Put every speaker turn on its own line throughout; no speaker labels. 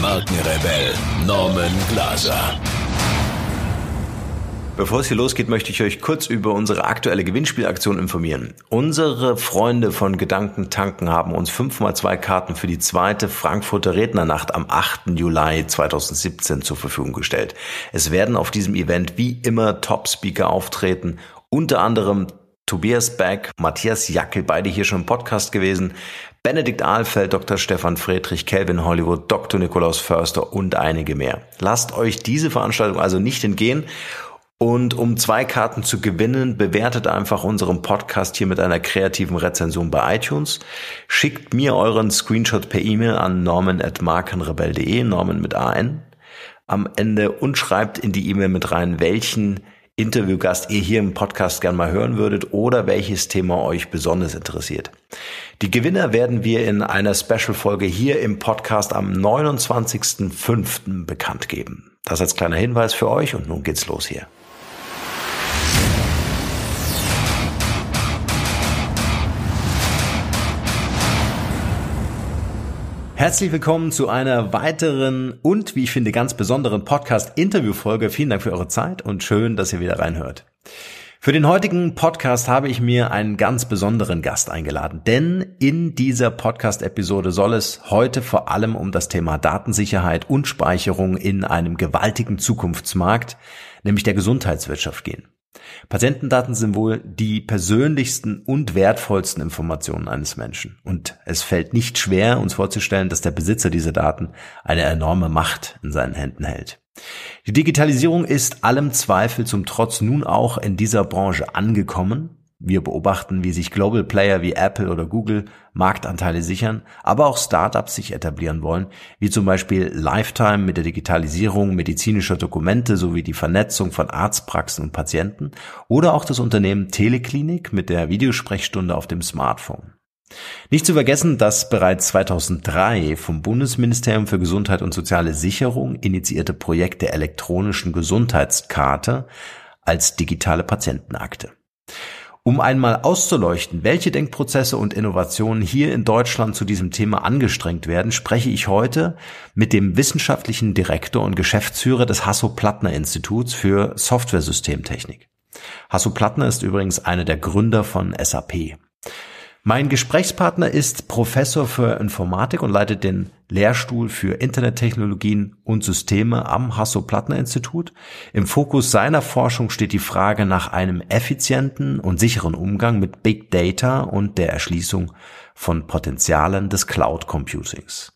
Markenrebell Norman Glaser.
Bevor es hier losgeht, möchte ich euch kurz über unsere aktuelle Gewinnspielaktion informieren. Unsere Freunde von Gedankentanken haben uns 5x2 Karten für die zweite Frankfurter Rednernacht am 8. Juli 2017 zur Verfügung gestellt. Es werden auf diesem Event wie immer Top-Speaker auftreten, unter anderem Tobias Beck, Matthias Jackel, beide hier schon im Podcast gewesen, Benedikt Ahlfeld, Dr. Stefan Friedrich, Calvin Hollywood, Dr. Nikolaus Förster und einige mehr. Lasst euch diese Veranstaltung also nicht entgehen. Und um zwei Karten zu gewinnen, bewertet einfach unseren Podcast hier mit einer kreativen Rezension bei iTunes. Schickt mir euren Screenshot per E-Mail an norman.markenrebell.de, Norman mit AN am Ende und schreibt in die E-Mail mit rein, welchen Interviewgast ihr hier im Podcast gern mal hören würdet oder welches Thema euch besonders interessiert. Die Gewinner werden wir in einer Special-Folge hier im Podcast am 29.05. bekannt geben. Das als kleiner Hinweis für euch und nun geht's los hier. Herzlich willkommen zu einer weiteren und, wie ich finde, ganz besonderen Podcast-Interview-Folge. Vielen Dank für eure Zeit und schön, dass ihr wieder reinhört. Für den heutigen Podcast habe ich mir einen ganz besonderen Gast eingeladen, denn in dieser Podcast-Episode soll es heute vor allem um das Thema Datensicherheit und Speicherung in einem gewaltigen Zukunftsmarkt, nämlich der Gesundheitswirtschaft gehen. Patientendaten sind wohl die persönlichsten und wertvollsten Informationen eines Menschen. Und es fällt nicht schwer, uns vorzustellen, dass der Besitzer dieser Daten eine enorme Macht in seinen Händen hält. Die Digitalisierung ist allem Zweifel zum Trotz nun auch in dieser Branche angekommen wir beobachten, wie sich Global Player wie Apple oder Google Marktanteile sichern, aber auch Startups sich etablieren wollen, wie zum Beispiel Lifetime mit der Digitalisierung medizinischer Dokumente sowie die Vernetzung von Arztpraxen und Patienten oder auch das Unternehmen Teleklinik mit der Videosprechstunde auf dem Smartphone. Nicht zu vergessen, dass bereits 2003 vom Bundesministerium für Gesundheit und soziale Sicherung initiierte Projekt der elektronischen Gesundheitskarte als digitale Patientenakte. Um einmal auszuleuchten, welche Denkprozesse und Innovationen hier in Deutschland zu diesem Thema angestrengt werden, spreche ich heute mit dem wissenschaftlichen Direktor und Geschäftsführer des Hasso-Plattner-Instituts für Software-Systemtechnik. Hasso-Plattner ist übrigens einer der Gründer von SAP. Mein Gesprächspartner ist Professor für Informatik und leitet den Lehrstuhl für Internettechnologien und Systeme am Hasso-Plattner-Institut. Im Fokus seiner Forschung steht die Frage nach einem effizienten und sicheren Umgang mit Big Data und der Erschließung von Potenzialen des Cloud Computings.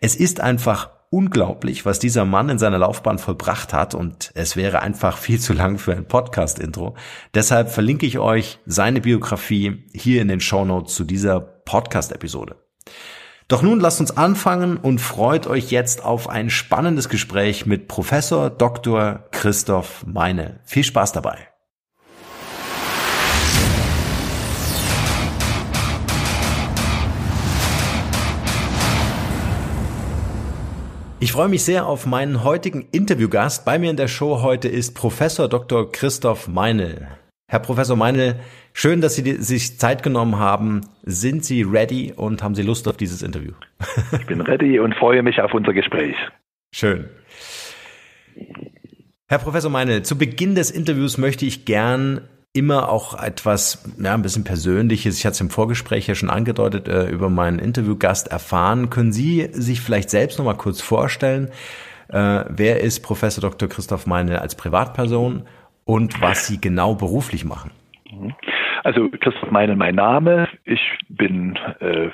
Es ist einfach unglaublich, was dieser Mann in seiner Laufbahn vollbracht hat und es wäre einfach viel zu lang für ein Podcast-Intro. Deshalb verlinke ich euch seine Biografie hier in den Show Notes zu dieser Podcast-Episode. Doch nun lasst uns anfangen und freut euch jetzt auf ein spannendes Gespräch mit Professor Dr. Christoph Meine. Viel Spaß dabei. Ich freue mich sehr auf meinen heutigen Interviewgast. Bei mir in der Show heute ist Professor Dr. Christoph Meinl. Herr Professor Meinl, schön, dass Sie sich Zeit genommen haben. Sind Sie ready und haben Sie Lust auf dieses Interview?
Ich bin ready und freue mich auf unser Gespräch.
Schön. Herr Professor Meinl, zu Beginn des Interviews möchte ich gern immer auch etwas, ja, ein bisschen Persönliches. Ich hatte es im Vorgespräch ja schon angedeutet, äh, über meinen Interviewgast erfahren. Können Sie sich vielleicht selbst noch mal kurz vorstellen? Äh, wer ist Professor Dr. Christoph Meine als Privatperson und was Sie genau beruflich machen?
Mhm. Also Christoph Meine, mein Name. Ich bin äh,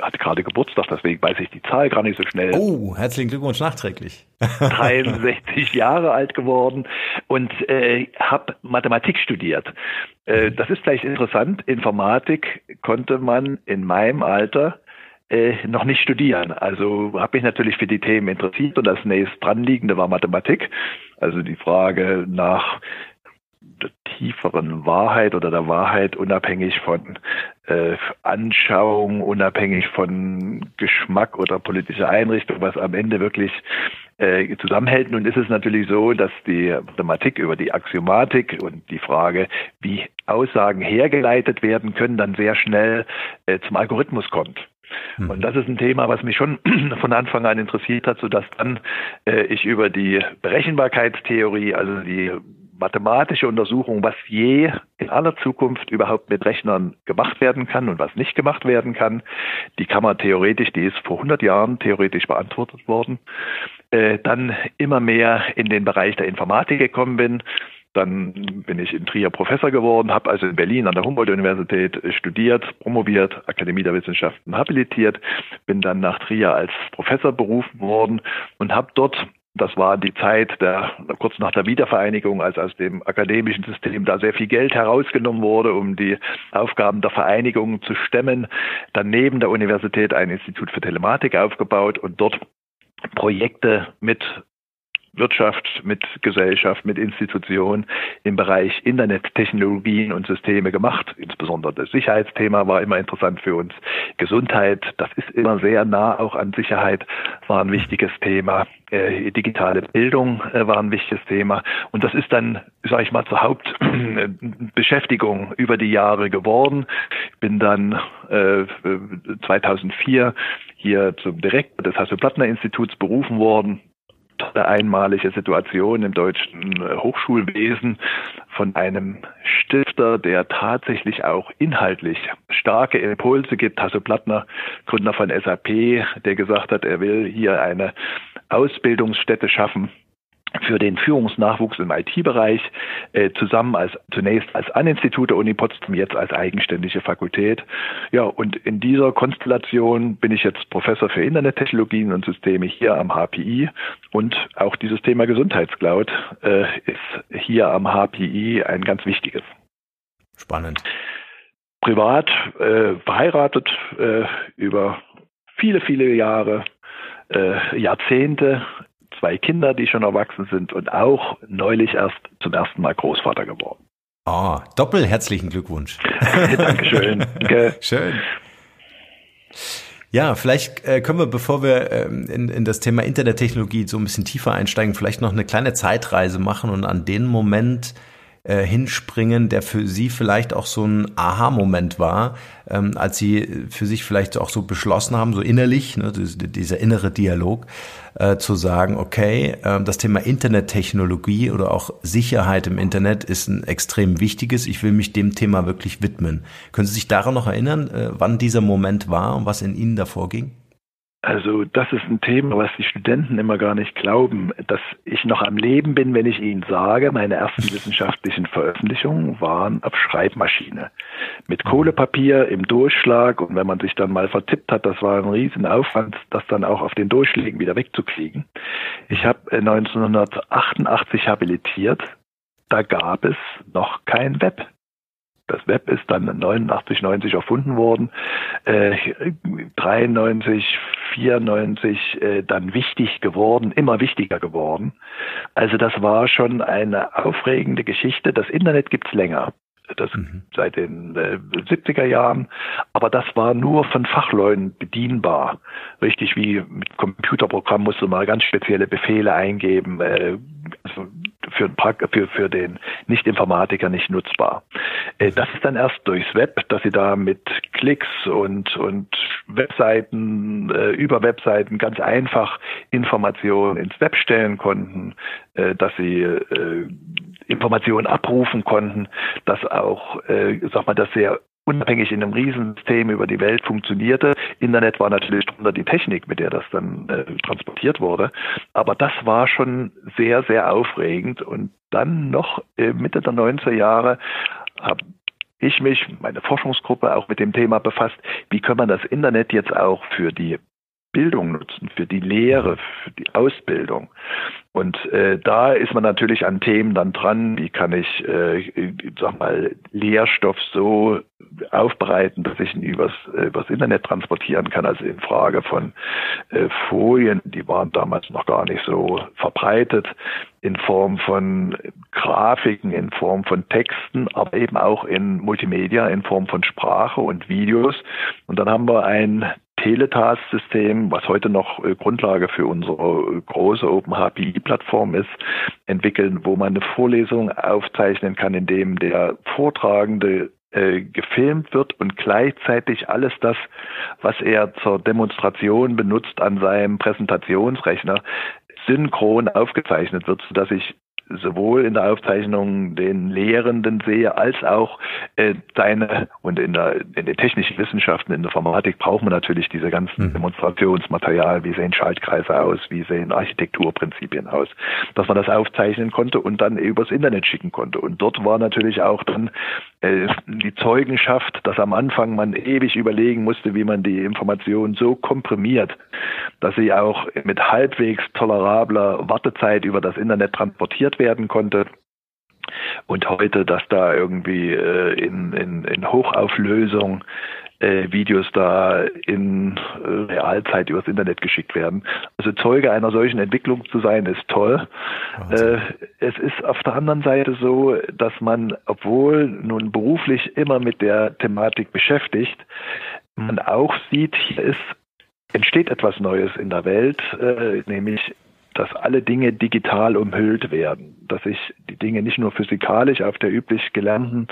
hatte gerade Geburtstag, deswegen weiß ich die Zahl gar nicht so schnell.
Oh, herzlichen Glückwunsch nachträglich.
63 Jahre alt geworden und äh, habe Mathematik studiert. Äh, das ist vielleicht interessant. Informatik konnte man in meinem Alter äh, noch nicht studieren. Also habe mich natürlich für die Themen interessiert und das nächst dranliegende war Mathematik. Also die Frage nach der tieferen Wahrheit oder der Wahrheit unabhängig von äh, Anschauung, unabhängig von Geschmack oder politischer Einrichtung, was am Ende wirklich äh, zusammenhält. Nun ist es natürlich so, dass die Mathematik über die Axiomatik und die Frage, wie Aussagen hergeleitet werden können, dann sehr schnell äh, zum Algorithmus kommt. Mhm. Und das ist ein Thema, was mich schon von Anfang an interessiert hat, sodass dann äh, ich über die Berechenbarkeitstheorie, also die mathematische Untersuchung, was je in aller Zukunft überhaupt mit Rechnern gemacht werden kann und was nicht gemacht werden kann. Die kann man theoretisch, die ist vor 100 Jahren theoretisch beantwortet worden. Äh, dann immer mehr in den Bereich der Informatik gekommen bin. Dann bin ich in Trier Professor geworden, habe also in Berlin an der Humboldt-Universität studiert, promoviert, Akademie der Wissenschaften habilitiert, bin dann nach Trier als Professor berufen worden und habe dort das war die Zeit der, kurz nach der Wiedervereinigung, als aus dem akademischen System da sehr viel Geld herausgenommen wurde, um die Aufgaben der Vereinigung zu stemmen. Dann neben der Universität ein Institut für Telematik aufgebaut und dort Projekte mit Wirtschaft, mit Gesellschaft, mit Institutionen im Bereich Internettechnologien und Systeme gemacht. Insbesondere das Sicherheitsthema war immer interessant für uns. Gesundheit, das ist immer sehr nah auch an Sicherheit, war ein wichtiges Thema. Äh, digitale Bildung äh, war ein wichtiges Thema. Und das ist dann, sage ich mal, zur Hauptbeschäftigung über die Jahre geworden. Ich bin dann äh, 2004 hier zum Direktor des Hasso-Plattner-Instituts berufen worden tolle einmalige Situation im deutschen äh, Hochschulwesen von einem Stifter, der tatsächlich auch inhaltlich starke Impulse gibt. Hasso Plattner, Gründer von SAP, der gesagt hat, er will hier eine Ausbildungsstätte schaffen, für den Führungsnachwuchs im IT-Bereich äh, zusammen als zunächst als An-Institut der Uni Potsdam, jetzt als eigenständige Fakultät. Ja, und in dieser Konstellation bin ich jetzt Professor für Internettechnologien und Systeme hier am HPI und auch dieses Thema Gesundheitscloud äh, ist hier am HPI ein ganz wichtiges.
Spannend.
Privat äh, verheiratet äh, über viele, viele Jahre, äh, Jahrzehnte zwei Kinder, die schon erwachsen sind und auch neulich erst zum ersten Mal Großvater geworden.
Oh, doppel herzlichen Glückwunsch.
Dankeschön.
Danke. Schön. Ja, vielleicht äh, können wir, bevor wir ähm, in, in das Thema Internettechnologie so ein bisschen tiefer einsteigen, vielleicht noch eine kleine Zeitreise machen und an den Moment äh, hinspringen, der für Sie vielleicht auch so ein Aha-Moment war, ähm, als Sie für sich vielleicht auch so beschlossen haben, so innerlich, ne, dieser innere Dialog, äh, zu sagen, okay, äh, das Thema Internettechnologie oder auch Sicherheit im Internet ist ein extrem wichtiges. Ich will mich dem Thema wirklich widmen. Können Sie sich daran noch erinnern, äh, wann dieser Moment war und was in Ihnen davor ging?
Also das ist ein Thema, was die Studenten immer gar nicht glauben, dass ich noch am Leben bin, wenn ich ihnen sage, meine ersten wissenschaftlichen Veröffentlichungen waren auf Schreibmaschine. Mit Kohlepapier im Durchschlag und wenn man sich dann mal vertippt hat, das war ein Riesenaufwand, das dann auch auf den Durchschlägen wieder wegzukriegen. Ich habe 1988 äh, habilitiert, da gab es noch kein Web. Das Web ist dann 89, 90 erfunden worden, äh, 93, 94 äh, dann wichtig geworden, immer wichtiger geworden. Also das war schon eine aufregende Geschichte. Das Internet gibt's länger. Das mhm. seit den äh, 70er Jahren. Aber das war nur von Fachleuten bedienbar. Richtig wie mit Computerprogramm musste man ganz spezielle Befehle eingeben. Äh, also für, für, für den Nicht-Informatiker nicht nutzbar. Äh, das ist dann erst durchs Web, dass sie da mit Klicks und, und Webseiten, äh, über Webseiten ganz einfach Informationen ins Web stellen konnten, äh, dass sie Informationen abrufen konnten, dass auch, sag mal, das sehr unabhängig in einem Riesensystem über die Welt funktionierte. Internet war natürlich drunter die Technik, mit der das dann äh, transportiert wurde. Aber das war schon sehr, sehr aufregend. Und dann noch äh, Mitte der 90er Jahre habe ich mich, meine Forschungsgruppe auch mit dem Thema befasst, wie kann man das Internet jetzt auch für die Bildung nutzen, für die Lehre, für die Ausbildung. Und äh, da ist man natürlich an Themen dann dran, wie kann ich, äh, sag mal, Lehrstoff so aufbereiten, dass ich ihn übers, äh, übers Internet transportieren kann, also in Frage von äh, Folien, die waren damals noch gar nicht so verbreitet, in Form von Grafiken, in Form von Texten, aber eben auch in Multimedia, in Form von Sprache und Videos. Und dann haben wir ein Teletask-System, was heute noch äh, Grundlage für unsere große OpenHPI-Plattform ist, entwickeln, wo man eine Vorlesung aufzeichnen kann, in dem der Vortragende äh, gefilmt wird und gleichzeitig alles das, was er zur Demonstration benutzt an seinem Präsentationsrechner, synchron aufgezeichnet wird, sodass ich sowohl in der Aufzeichnung den Lehrenden sehe, als auch äh, deine und in, der, in den technischen Wissenschaften, in der Informatik braucht man natürlich diese ganzen mhm. Demonstrationsmaterial, wie sehen Schaltkreise aus, wie sehen Architekturprinzipien aus, dass man das aufzeichnen konnte und dann übers Internet schicken konnte. Und dort war natürlich auch dann die Zeugenschaft, dass am Anfang man ewig überlegen musste, wie man die Information so komprimiert, dass sie auch mit halbwegs tolerabler Wartezeit über das Internet transportiert werden konnte. Und heute, dass da irgendwie äh, in, in, in Hochauflösung äh, Videos da in äh, Realzeit übers Internet geschickt werden. Also Zeuge einer solchen Entwicklung zu sein, ist toll. Äh, es ist auf der anderen Seite so, dass man, obwohl nun beruflich immer mit der Thematik beschäftigt, man auch sieht, hier ist entsteht etwas Neues in der Welt, äh, nämlich dass alle Dinge digital umhüllt werden, dass ich die Dinge nicht nur physikalisch auf der üblich gelernten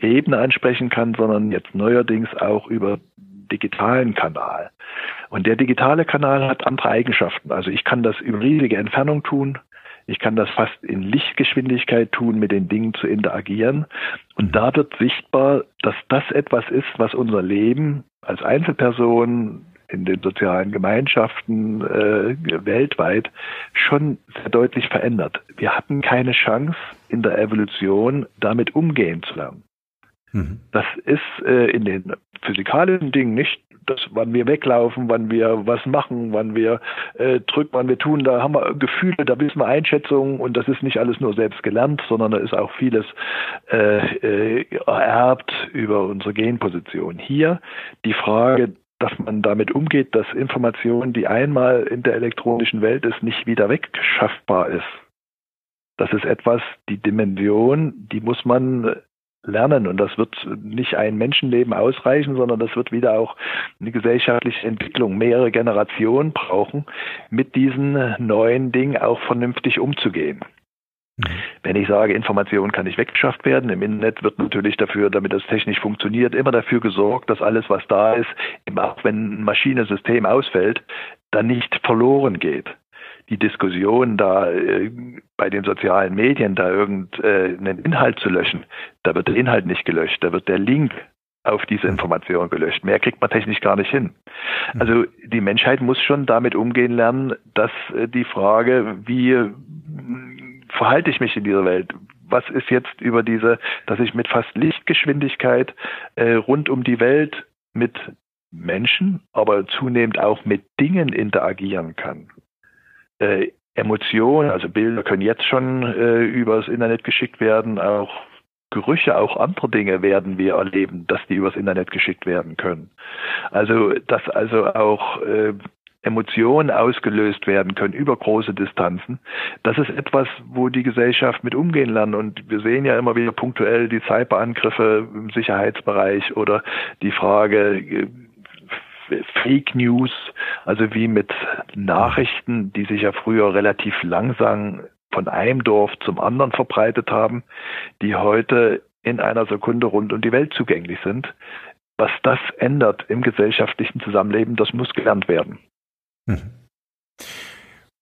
Ebene ansprechen kann, sondern jetzt neuerdings auch über digitalen Kanal. Und der digitale Kanal hat andere Eigenschaften. Also ich kann das über riesige Entfernung tun. Ich kann das fast in Lichtgeschwindigkeit tun, mit den Dingen zu interagieren. Und da wird sichtbar, dass das etwas ist, was unser Leben als Einzelperson in den sozialen Gemeinschaften äh, weltweit schon sehr deutlich verändert. Wir hatten keine Chance in der Evolution damit umgehen zu lernen. Mhm. Das ist äh, in den physikalischen Dingen nicht das, wann wir weglaufen, wann wir was machen, wann wir äh, drücken, wann wir tun, da haben wir Gefühle, da wissen wir Einschätzungen und das ist nicht alles nur selbst gelernt, sondern da ist auch vieles äh, äh, ererbt über unsere Genposition. Hier die Frage dass man damit umgeht, dass Information, die einmal in der elektronischen Welt ist, nicht wieder wegschaffbar ist. Das ist etwas, die Dimension, die muss man lernen und das wird nicht ein Menschenleben ausreichen, sondern das wird wieder auch eine gesellschaftliche Entwicklung, mehrere Generationen brauchen, mit diesen neuen Dingen auch vernünftig umzugehen. Mhm. Wenn ich sage, Information kann nicht weggeschafft werden, im Internet wird natürlich dafür, damit das technisch funktioniert, immer dafür gesorgt, dass alles, was da ist, auch wenn ein Maschinensystem ausfällt, dann nicht verloren geht. Die Diskussion da äh, bei den sozialen Medien, da irgendeinen äh, Inhalt zu löschen, da wird der Inhalt nicht gelöscht, da wird der Link auf diese mhm. Information gelöscht. Mehr kriegt man technisch gar nicht hin. Mhm. Also die Menschheit muss schon damit umgehen lernen, dass äh, die Frage, wie verhalte ich mich in dieser Welt? Was ist jetzt über diese, dass ich mit fast Lichtgeschwindigkeit äh, rund um die Welt mit Menschen, aber zunehmend auch mit Dingen interagieren kann? Äh, Emotionen, also Bilder können jetzt schon äh, übers Internet geschickt werden, auch Gerüche, auch andere Dinge werden wir erleben, dass die übers Internet geschickt werden können. Also, dass also auch äh, Emotionen ausgelöst werden können über große Distanzen. Das ist etwas, wo die Gesellschaft mit umgehen lernt. Und wir sehen ja immer wieder punktuell die Cyberangriffe im Sicherheitsbereich oder die Frage, äh, Fake News, also wie mit Nachrichten, die sich ja früher relativ langsam von einem Dorf zum anderen verbreitet haben, die heute in einer Sekunde rund um die Welt zugänglich sind. Was das ändert im gesellschaftlichen Zusammenleben, das muss gelernt werden. Mhm.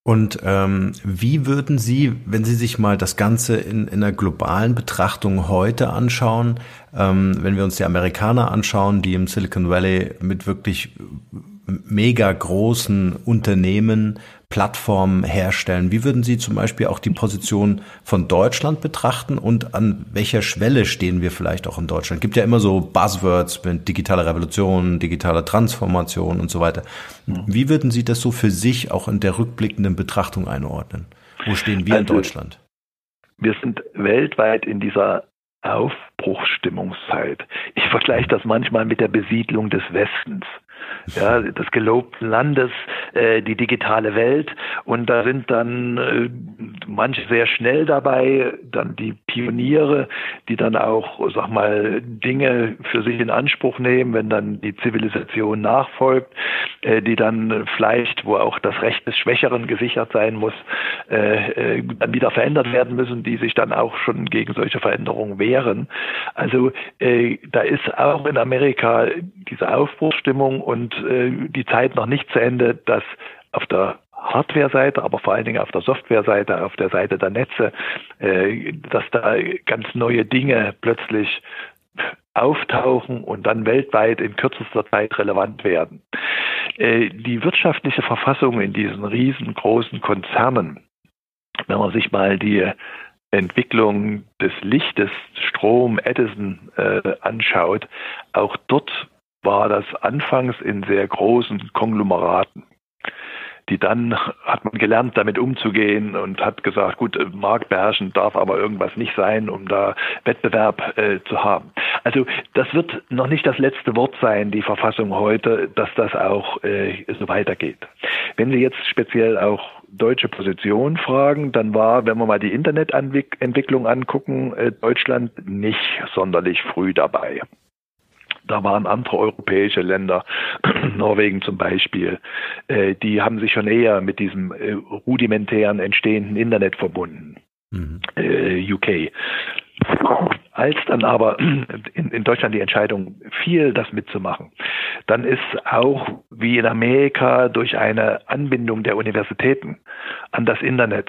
Und ähm, wie würden Sie, wenn Sie sich mal das Ganze in, in einer globalen Betrachtung heute anschauen, ähm, wenn wir uns die Amerikaner anschauen, die im Silicon Valley mit wirklich mega großen Unternehmen Plattformen herstellen. Wie würden Sie zum Beispiel auch die Position von Deutschland betrachten und an welcher Schwelle stehen wir vielleicht auch in Deutschland? Es gibt ja immer so Buzzwords mit digitaler Revolution, digitaler Transformation und so weiter. Wie würden Sie das so für sich auch in der rückblickenden Betrachtung einordnen? Wo stehen wir also, in Deutschland?
Wir sind weltweit in dieser Aufbruchsstimmungszeit. Ich vergleiche das manchmal mit der Besiedlung des Westens ja, des gelobten Landes, äh, die digitale Welt. Und da sind dann äh, manche sehr schnell dabei, dann die Pioniere, die dann auch, sag mal, Dinge für sich in Anspruch nehmen, wenn dann die Zivilisation nachfolgt, äh, die dann vielleicht, wo auch das Recht des Schwächeren gesichert sein muss, äh, äh, dann wieder verändert werden müssen, die sich dann auch schon gegen solche Veränderungen wehren. Also äh, da ist auch in Amerika diese Aufbruchsstimmung und äh, die Zeit noch nicht zu Ende, dass auf der Hardware-Seite, aber vor allen Dingen auf der Software-Seite, auf der Seite der Netze, äh, dass da ganz neue Dinge plötzlich auftauchen und dann weltweit in kürzester Zeit relevant werden. Äh, die wirtschaftliche Verfassung in diesen riesengroßen Konzernen, wenn man sich mal die Entwicklung des Lichtes, Strom, Edison äh, anschaut, auch dort war das anfangs in sehr großen Konglomeraten. Die dann hat man gelernt, damit umzugehen und hat gesagt, gut, Markt beherrschen darf aber irgendwas nicht sein, um da Wettbewerb äh, zu haben. Also das wird noch nicht das letzte Wort sein, die Verfassung heute, dass das auch äh, so weitergeht. Wenn Sie jetzt speziell auch deutsche Position fragen, dann war, wenn wir mal die Internetentwicklung angucken, äh, Deutschland nicht sonderlich früh dabei. Da waren andere europäische Länder, Norwegen zum Beispiel, äh, die haben sich schon eher mit diesem äh, rudimentären entstehenden Internet verbunden. Mhm. Äh, UK. Als dann aber in, in, Deutschland die Entscheidung fiel, das mitzumachen, dann ist auch wie in Amerika durch eine Anbindung der Universitäten an das Internet,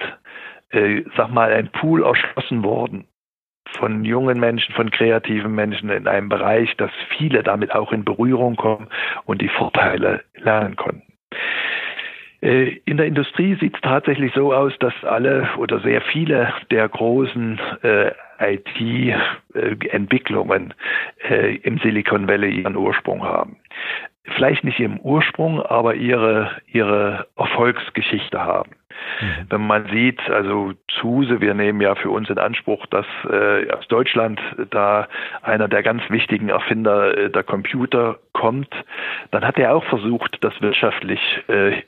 äh, sag mal, ein Pool erschlossen worden von jungen Menschen, von kreativen Menschen in einem Bereich, dass viele damit auch in Berührung kommen und die Vorteile lernen konnten. Äh, in der Industrie sieht es tatsächlich so aus, dass alle oder sehr viele der großen äh, IT-Entwicklungen äh, im Silicon Valley ihren Ursprung haben. Vielleicht nicht im Ursprung, aber ihre, ihre Erfolgsgeschichte haben. Mhm. Wenn man sieht, also Zuse, wir nehmen ja für uns in Anspruch, dass äh, aus Deutschland da einer der ganz wichtigen Erfinder äh, der Computer kommt, dann hat er auch versucht, das wirtschaftlich äh,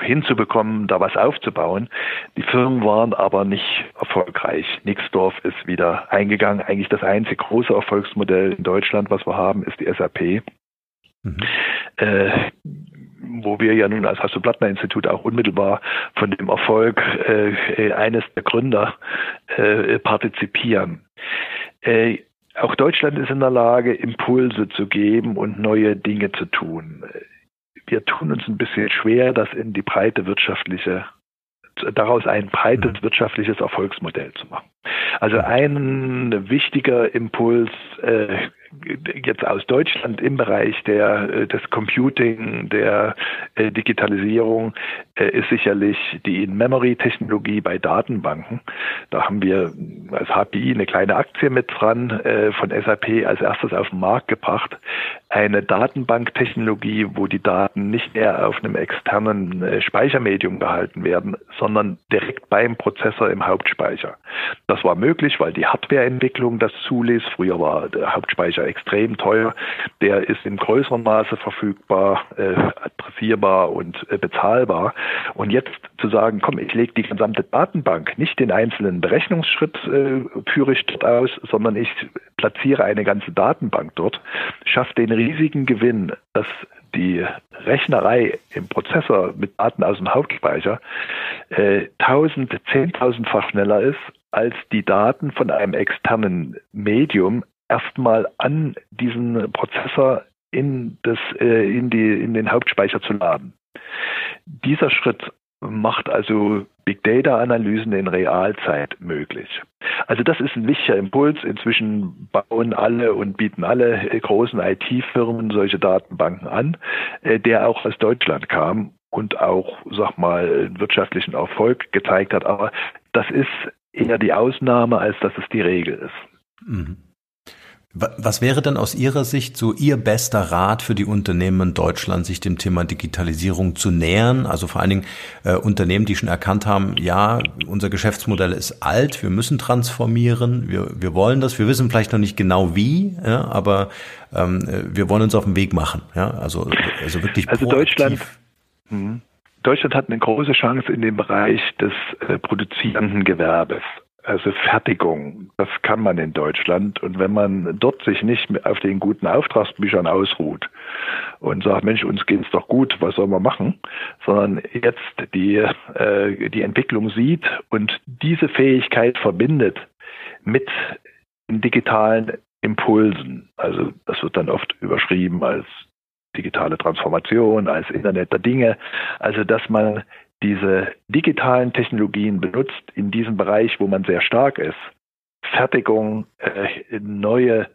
hinzubekommen, da was aufzubauen. Die Firmen waren aber nicht erfolgreich. Nixdorf ist wieder eingegangen. Eigentlich das einzige große Erfolgsmodell in Deutschland, was wir haben, ist die SAP. Mhm. Äh, wo wir ja nun als Hasso-Plattner-Institut auch unmittelbar von dem Erfolg äh, eines der Gründer äh, partizipieren. Äh, auch Deutschland ist in der Lage, Impulse zu geben und neue Dinge zu tun. Wir tun uns ein bisschen schwer, das in die breite wirtschaftliche daraus ein breites mhm. wirtschaftliches Erfolgsmodell zu machen. Also ein wichtiger Impuls äh, jetzt aus Deutschland im Bereich der, äh, des Computing, der äh, Digitalisierung äh, ist sicherlich die In-Memory-Technologie bei Datenbanken. Da haben wir als HPI eine kleine Aktie mit dran von SAP als erstes auf den Markt gebracht. Eine Datenbanktechnologie, wo die Daten nicht mehr auf einem externen Speichermedium gehalten werden, sondern direkt beim Prozessor im Hauptspeicher. Das war möglich, weil die Hardwareentwicklung das zuließ. Früher war der Hauptspeicher extrem teuer. Der ist in größerem Maße verfügbar, äh, adressierbar und äh, bezahlbar. Und jetzt zu sagen, komm, ich lege die gesamte Datenbank, nicht den einzelnen Berechnungsschritt äh, führe ich dort aus, sondern ich platziere eine ganze Datenbank dort, schafft den riesigen Gewinn, dass die Rechnerei im Prozessor mit Daten aus dem Hauptspeicher äh, 1000, 10.000-fach schneller ist, als die Daten von einem externen Medium erstmal an diesen Prozessor in, das, äh, in, die, in den Hauptspeicher zu laden. Dieser Schritt macht also Big Data Analysen in Realzeit möglich. Also das ist ein wichtiger Impuls. Inzwischen bauen alle und bieten alle großen IT-Firmen solche Datenbanken an, äh, der auch aus Deutschland kam und auch, sag mal, wirtschaftlichen Erfolg gezeigt hat. Aber das ist eher die Ausnahme, als dass es die Regel ist.
Mhm. Was wäre denn aus Ihrer Sicht so Ihr bester Rat für die Unternehmen in Deutschland, sich dem Thema Digitalisierung zu nähern? Also vor allen Dingen äh, Unternehmen, die schon erkannt haben, ja, unser Geschäftsmodell ist alt, wir müssen transformieren, wir, wir wollen das, wir wissen vielleicht noch nicht genau wie, ja, aber ähm, wir wollen uns auf den Weg machen. Ja? Also, also wirklich
Also proaktiv. Deutschland, hm. Deutschland hat eine große Chance in dem Bereich des äh, produzierenden Gewerbes. Also Fertigung, das kann man in Deutschland. Und wenn man dort sich nicht auf den guten Auftragsbüchern ausruht und sagt, Mensch, uns geht's doch gut, was soll man machen, sondern jetzt die, äh, die Entwicklung sieht und diese Fähigkeit verbindet mit digitalen Impulsen. Also das wird dann oft überschrieben als digitale Transformation, als Internet der Dinge. Also dass man diese digitalen Technologien benutzt in diesem Bereich, wo man sehr stark ist. Fertigung, äh, neue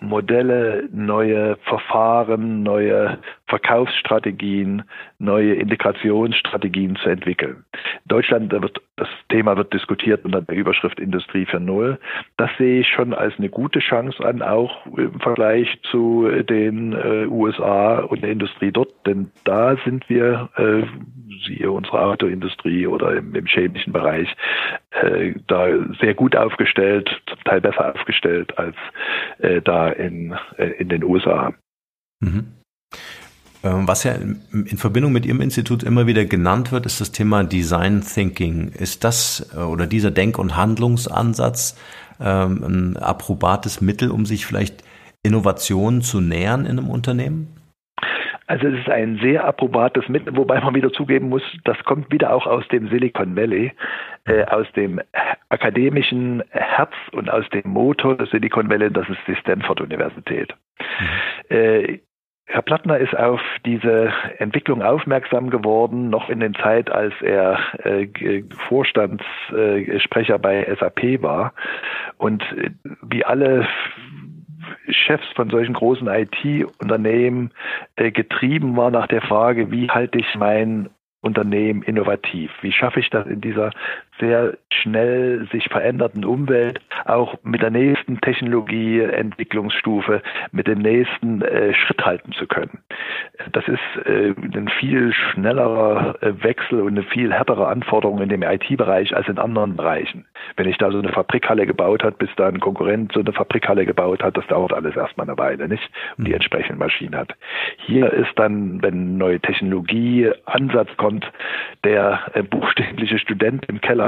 Modelle, neue Verfahren, neue Verkaufsstrategien, neue Integrationsstrategien zu entwickeln. Deutschland, da wird, das Thema wird diskutiert unter der Überschrift Industrie für Null. Das sehe ich schon als eine gute Chance an, auch im Vergleich zu den äh, USA und der Industrie dort, denn da sind wir, äh, siehe unsere Autoindustrie oder im, im chemischen Bereich, äh, da sehr gut aufgestellt, zum Teil besser aufgestellt als äh, da in, äh, in den USA. Mhm.
Ähm, was ja in Verbindung mit Ihrem Institut immer wieder genannt wird, ist das Thema Design Thinking. Ist das äh, oder dieser Denk- und Handlungsansatz ähm, ein approbates Mittel, um sich vielleicht Innovationen zu nähern in einem Unternehmen?
Also es ist ein sehr approbates Mittel, wobei man wieder zugeben muss, das kommt wieder auch aus dem Silicon Valley, äh, aus dem akademischen Herz und aus dem Motor des Silicon Valley, das ist die Stanford Universität. Mhm. Äh, Herr Plattner ist auf diese Entwicklung aufmerksam geworden, noch in der Zeit, als er äh, Vorstandssprecher bei SAP war. Und äh, wie alle Chefs von solchen großen IT-Unternehmen äh, getrieben war nach der Frage, wie halte ich mein Unternehmen innovativ? Wie schaffe ich das in dieser sehr schnell sich verändernden Umwelt auch mit der nächsten Technologieentwicklungsstufe, mit dem nächsten äh, Schritt halten zu können. Das ist äh, ein viel schnellerer äh, Wechsel und eine viel härtere Anforderung in dem IT-Bereich als in anderen Bereichen. Wenn ich da so eine Fabrikhalle gebaut hat, bis da ein Konkurrent so eine Fabrikhalle gebaut hat, das dauert alles erstmal eine Weile, nicht? Und die mhm. entsprechende Maschine hat. Hier ist dann, wenn neue Technologie Ansatz kommt, der äh, buchstäbliche Student im Keller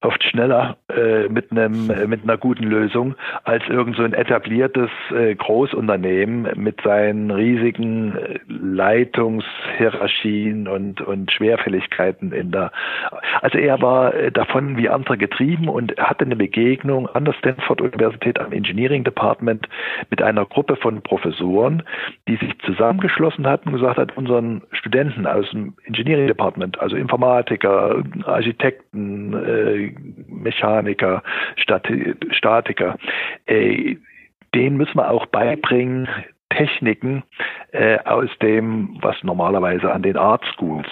oft schneller äh, mit einem äh, mit einer guten Lösung als irgend so ein etabliertes äh, Großunternehmen mit seinen riesigen äh, Leitungshierarchien und und Schwerfälligkeiten in der also er war äh, davon wie andere getrieben und hatte eine Begegnung an der Stanford Universität am Engineering Department mit einer Gruppe von Professoren, die sich zusammengeschlossen hatten und gesagt hat, unseren Studenten aus dem Engineering Department, also Informatiker, Architekten, äh, Mechaniker, Statiker, äh, denen müssen wir auch beibringen, Techniken äh, aus dem, was normalerweise an den Art Schools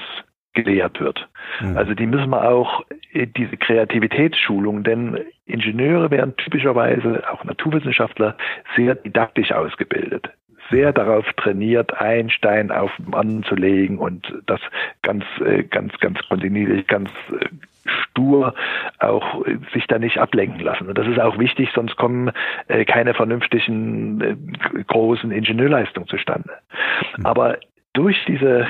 gelehrt wird. Mhm. Also die müssen wir auch äh, diese Kreativitätsschulung, denn Ingenieure werden typischerweise, auch Naturwissenschaftler, sehr didaktisch ausgebildet sehr darauf trainiert, einen Stein auf den anderen zu legen und das ganz, äh, ganz, ganz kontinuierlich, ganz stur auch äh, sich da nicht ablenken lassen. Und das ist auch wichtig, sonst kommen äh, keine vernünftigen äh, großen Ingenieurleistungen zustande. Mhm. Aber durch diese,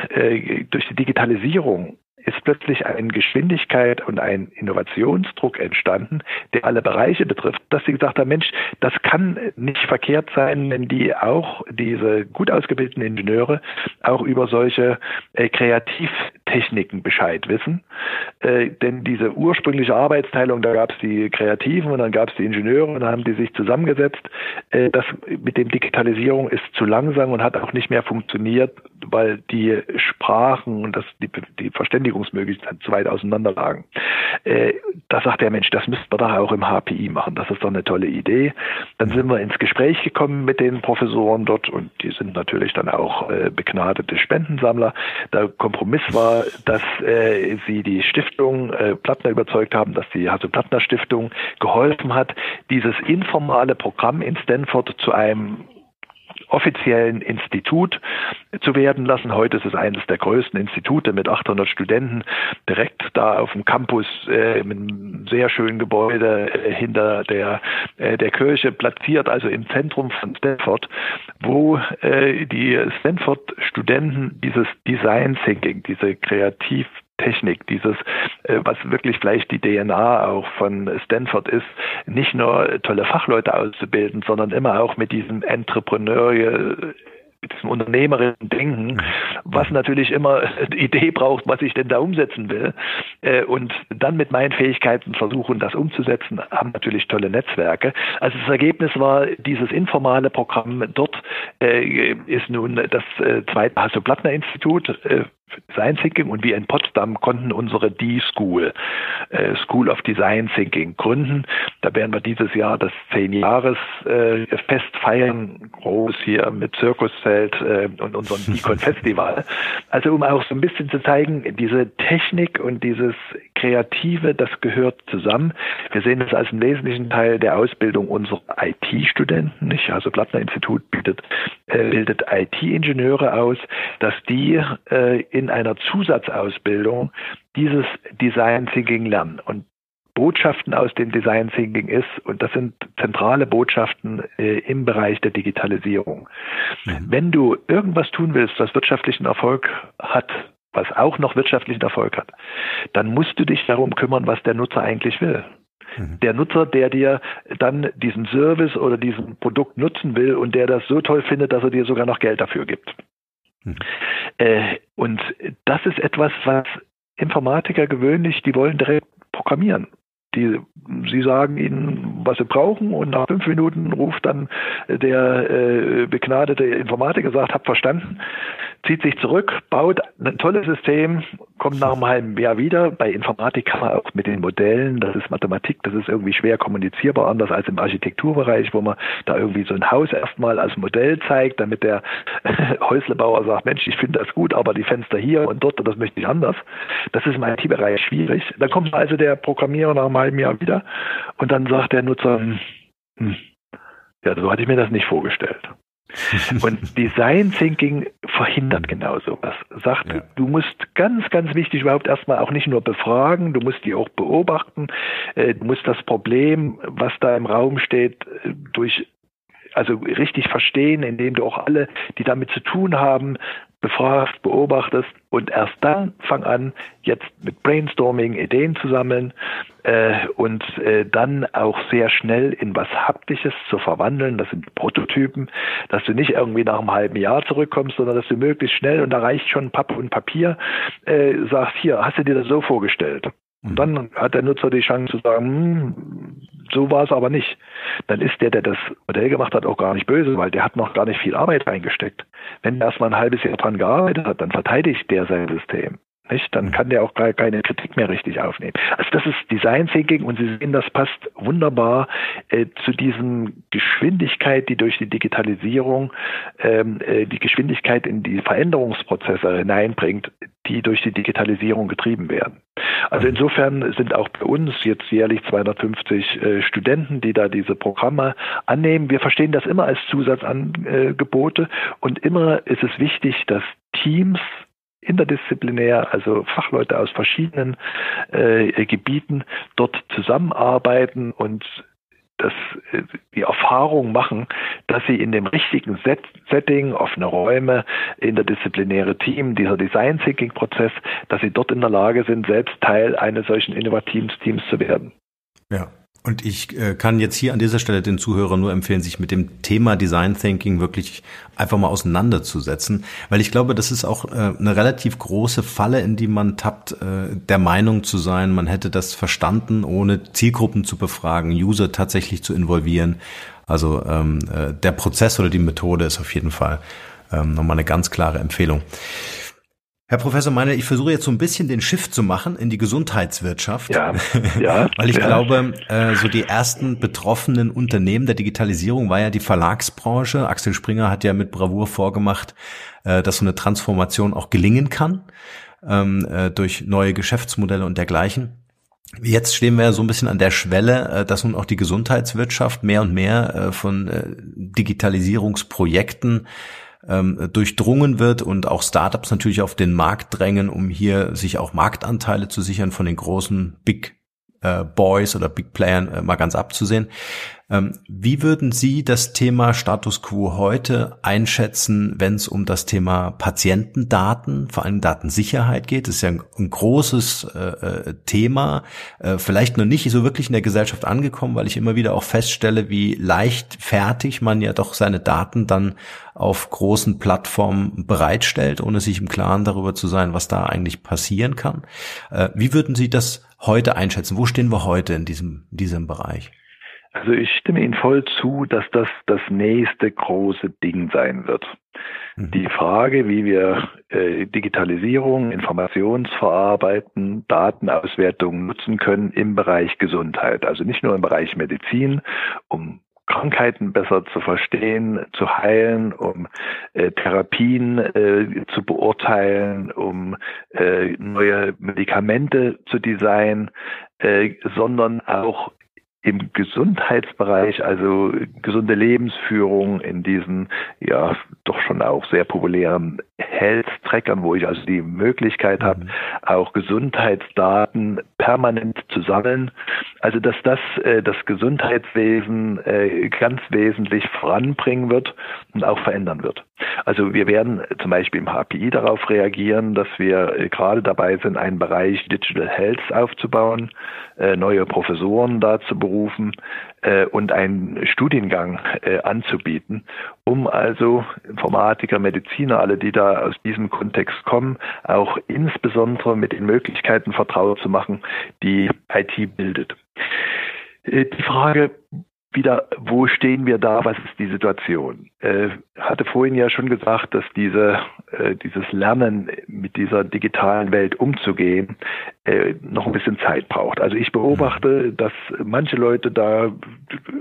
durch die Digitalisierung ist plötzlich eine Geschwindigkeit und ein Innovationsdruck entstanden, der alle Bereiche betrifft, dass sie gesagt haben, Mensch, das kann nicht verkehrt sein, wenn die auch, diese gut ausgebildeten Ingenieure, auch über solche äh, Kreativtechniken Bescheid wissen. Äh, denn diese ursprüngliche Arbeitsteilung, da gab es die Kreativen und dann gab es die Ingenieure und dann haben die sich zusammengesetzt. Äh, das mit dem Digitalisierung ist zu langsam und hat auch nicht mehr funktioniert, weil die Sprachen und das, die, die Verständigung Verteidigungsmöglichkeiten zu weit auseinander lagen. Äh, da sagt der Mensch, das müssten wir doch auch im HPI machen. Das ist doch eine tolle Idee. Dann sind wir ins Gespräch gekommen mit den Professoren dort und die sind natürlich dann auch äh, begnadete Spendensammler. Der Kompromiss war, dass äh, sie die Stiftung äh, Plattner überzeugt haben, dass die Hasso Plattner Stiftung geholfen hat, dieses informale Programm in Stanford zu einem offiziellen Institut zu werden lassen. Heute ist es eines der größten Institute mit 800 Studenten direkt da auf dem Campus äh, mit einem sehr schönen Gebäude äh, hinter der, äh, der Kirche platziert, also im Zentrum von Stanford, wo äh, die Stanford-Studenten dieses Design Thinking, diese kreativ Technik, dieses, äh, was wirklich vielleicht die DNA auch von Stanford ist, nicht nur tolle Fachleute auszubilden, sondern immer auch mit diesem Entrepreneurial mit diesem unternehmerischen Denken, was natürlich immer eine Idee braucht, was ich denn da umsetzen will. Äh, und dann mit meinen Fähigkeiten versuchen, das umzusetzen, haben natürlich tolle Netzwerke. Also das Ergebnis war, dieses informale Programm dort äh, ist nun das zweite Hasso-Plattner-Institut Design Thinking und wir in Potsdam konnten unsere D-School, äh, School of Design Thinking gründen. Da werden wir dieses Jahr das zehn Jahres äh, feiern, groß hier mit Zirkuszelt äh, und unserem Deacon Festival. Also um auch so ein bisschen zu zeigen, diese Technik und dieses Kreative, das gehört zusammen. Wir sehen das als einen wesentlichen Teil der Ausbildung unserer IT-Studenten. Also Plattner Institut bietet, äh, bildet IT-Ingenieure aus, dass die äh, in einer Zusatzausbildung dieses Design Thinking lernen. Und Botschaften aus dem Design Thinking ist, und das sind zentrale Botschaften äh, im Bereich der Digitalisierung. Mhm. Wenn du irgendwas tun willst, was wirtschaftlichen Erfolg hat, was auch noch wirtschaftlichen Erfolg hat, dann musst du dich darum kümmern, was der Nutzer eigentlich will. Mhm. Der Nutzer, der dir dann diesen Service oder diesen Produkt nutzen will und der das so toll findet, dass er dir sogar noch Geld dafür gibt. Mhm. Äh, und das ist etwas, was Informatiker gewöhnlich, die wollen direkt programmieren. Die, sie sagen ihnen, was sie brauchen und nach fünf Minuten ruft dann der äh, begnadete Informatiker, sagt, hab verstanden, zieht sich zurück, baut ein tolles System, kommt nach einem halben Jahr wieder. Bei Informatik kann man auch mit den Modellen, das ist Mathematik, das ist irgendwie schwer kommunizierbar, anders als im Architekturbereich, wo man da irgendwie so ein Haus erstmal als Modell zeigt, damit der Häuslebauer sagt, Mensch, ich finde das gut, aber die Fenster hier und dort, das möchte ich anders. Das ist im IT-Bereich schwierig. Dann kommt also der Programmierer nach einem halben Jahr wieder und dann sagt der Nutzer, hm, ja, so hatte ich mir das nicht vorgestellt. Und Design Thinking verhindert genau sowas. Sagt, ja. du musst ganz, ganz wichtig überhaupt erstmal auch nicht nur befragen, du musst die auch beobachten, äh, du musst das Problem, was da im Raum steht, äh, durch also richtig verstehen, indem du auch alle, die damit zu tun haben, befragst, beobachtest und erst dann fang an, jetzt mit Brainstorming Ideen zu sammeln äh, und äh, dann auch sehr schnell in was Haptisches zu verwandeln. Das sind Prototypen, dass du nicht irgendwie nach einem halben Jahr zurückkommst, sondern dass du möglichst schnell, und da reicht schon Pappe und Papier, äh, sagst, hier, hast du dir das so vorgestellt? Und dann hat der Nutzer die Chance zu sagen, hm, so war es aber nicht. Dann ist der, der das Modell gemacht hat, auch gar nicht böse, weil der hat noch gar nicht viel Arbeit reingesteckt. Wenn er erstmal ein halbes Jahr dran gearbeitet hat, dann verteidigt der sein System. Nicht? Dann kann der auch gar keine Kritik mehr richtig aufnehmen. Also das ist Design Thinking und Sie sehen, das passt wunderbar äh, zu diesem Geschwindigkeit, die durch die Digitalisierung ähm, äh, die Geschwindigkeit in die Veränderungsprozesse hineinbringt, die durch die Digitalisierung getrieben werden. Also insofern sind auch bei uns jetzt jährlich 250 äh, Studenten, die da diese Programme annehmen. Wir verstehen das immer als Zusatzangebote und immer ist es wichtig, dass Teams interdisziplinär, also Fachleute aus verschiedenen äh, Gebieten dort zusammenarbeiten und das, äh, die Erfahrung machen, dass sie in dem richtigen Set Setting, offene Räume, interdisziplinäre Team, dieser Design Thinking Prozess, dass sie dort in der Lage sind, selbst Teil eines solchen innovativen Teams zu werden.
Ja, und ich äh, kann jetzt hier an dieser Stelle den Zuhörern nur empfehlen, sich mit dem Thema Design Thinking wirklich einfach mal auseinanderzusetzen, weil ich glaube, das ist auch äh, eine relativ große Falle, in die man tappt, äh, der Meinung zu sein, man hätte das verstanden, ohne Zielgruppen zu befragen, User tatsächlich zu involvieren. Also ähm, äh, der Prozess oder die Methode ist auf jeden Fall ähm, nochmal eine ganz klare Empfehlung. Herr Professor Meine, ich versuche jetzt so ein bisschen den Shift zu machen in die Gesundheitswirtschaft,
ja, ja,
weil ich
ja.
glaube, äh, so die ersten betroffenen Unternehmen der Digitalisierung war ja die Verlagsbranche. Axel Springer hat ja mit Bravour vorgemacht, äh, dass so eine Transformation auch gelingen kann. ähm, äh, durch neue Geschäftsmodelle und dergleichen. Jetzt stehen wir so ein bisschen an der Schwelle, dass nun auch die Gesundheitswirtschaft mehr und mehr von Digitalisierungsprojekten ähm, durchdrungen wird und auch Startups natürlich auf den Markt drängen, um hier sich auch Marktanteile zu sichern von den großen Big Boys oder Big Playern mal ganz abzusehen. Ähm, wie würden Sie das Thema Status quo heute einschätzen, wenn es um das Thema Patientendaten, vor allem Datensicherheit geht? Das ist ja ein, ein großes äh, äh, Thema, äh, vielleicht noch nicht so wirklich in der Gesellschaft angekommen, weil ich immer wieder auch feststelle, wie leichtfertig man ja doch seine Daten dann auf großen Plattformen bereitstellt, ohne sich im Klaren darüber zu sein, was da eigentlich passieren kann. Äh, wie würden Sie das heute einschätzen? Wo stehen wir heute in diesem, diesem Bereich?
Also ich stimme Ihnen voll zu, dass das das nächste große Ding sein wird. Mhm. Die Frage, wie wir äh, Digitalisierung, Informationsverarbeiten, Datenauswertung nutzen können im Bereich Gesundheit. Also nicht nur im Bereich Medizin, um Krankheiten besser zu verstehen, zu heilen, um äh, Therapien äh, zu beurteilen, um äh, neue Medikamente zu designen, äh, sondern auch im Gesundheitsbereich, also gesunde Lebensführung in diesen ja doch schon auch sehr populären Health-Trackern, wo ich also die Möglichkeit habe, mhm. auch Gesundheitsdaten permanent zu sammeln. Also dass das äh, das Gesundheitswesen äh, ganz wesentlich voranbringen wird und auch verändern wird. Also wir werden zum Beispiel im HPI darauf reagieren, dass wir äh, gerade dabei sind, einen Bereich Digital Health aufzubauen, äh, neue Professoren da zu berufen äh, und einen Studiengang anzubieten, um also Informatiker, Mediziner, alle, die da aus diesem Kontext kommen, auch insbesondere mit den Möglichkeiten vertraut zu machen, die IT bildet. Die Frage, wieder, wo stehen wir da, was ist die Situation? Äh, hatte vorhin ja schon gesagt, dass diese, äh, dieses Lernen mit dieser digitalen Welt umzugehen äh, noch ein bisschen Zeit braucht. Also ich beobachte, dass manche Leute da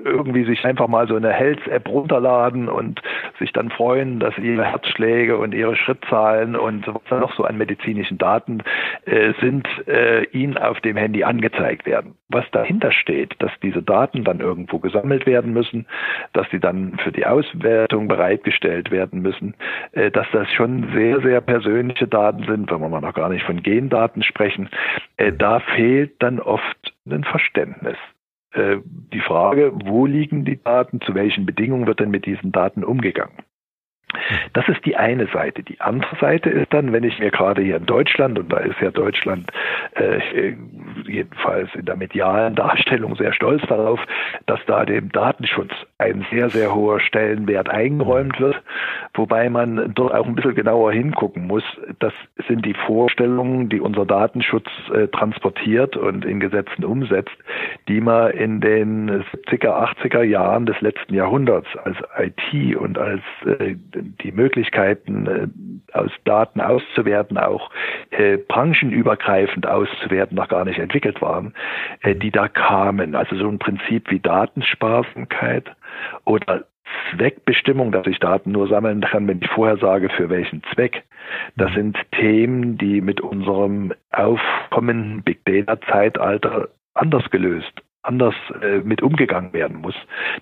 irgendwie sich einfach mal so eine Health-App runterladen und sich dann freuen, dass ihre Herzschläge und ihre Schrittzahlen und was da noch so an medizinischen Daten äh, sind, äh, ihnen auf dem Handy angezeigt werden. Was dahinter steht, dass diese Daten dann irgendwo gesammelt werden müssen, dass sie dann für die Auswertung bereitgestellt werden müssen, äh, dass das schon sehr, sehr persönliche Daten sind, wenn wir noch gar nicht von Gendaten sprechen, äh, da fehlt dann oft ein Verständnis. Äh, die Frage, wo liegen die Daten, zu welchen Bedingungen wird denn mit diesen Daten umgegangen? Das ist die eine Seite. Die andere Seite ist dann, wenn ich mir gerade hier in Deutschland, und da ist ja Deutschland äh, jedenfalls in der medialen Darstellung sehr stolz darauf, dass da dem Datenschutz ein sehr, sehr hoher Stellenwert eingeräumt wird, wobei man dort auch ein bisschen genauer hingucken muss. Das sind die Vorstellungen, die unser Datenschutz äh, transportiert und in Gesetzen umsetzt, die man in den 70er, 80er Jahren des letzten Jahrhunderts als IT und als äh, die Möglichkeiten, äh, aus Daten auszuwerten, auch äh, branchenübergreifend auszuwerten, noch gar nicht entwickelt waren, äh, die da kamen. Also so ein Prinzip wie Datensparsamkeit oder Zweckbestimmung, dass ich Daten nur sammeln kann, wenn ich vorher sage, für welchen Zweck. Das sind Themen, die mit unserem aufkommenden Big Data Zeitalter anders gelöst anders äh, mit umgegangen werden muss.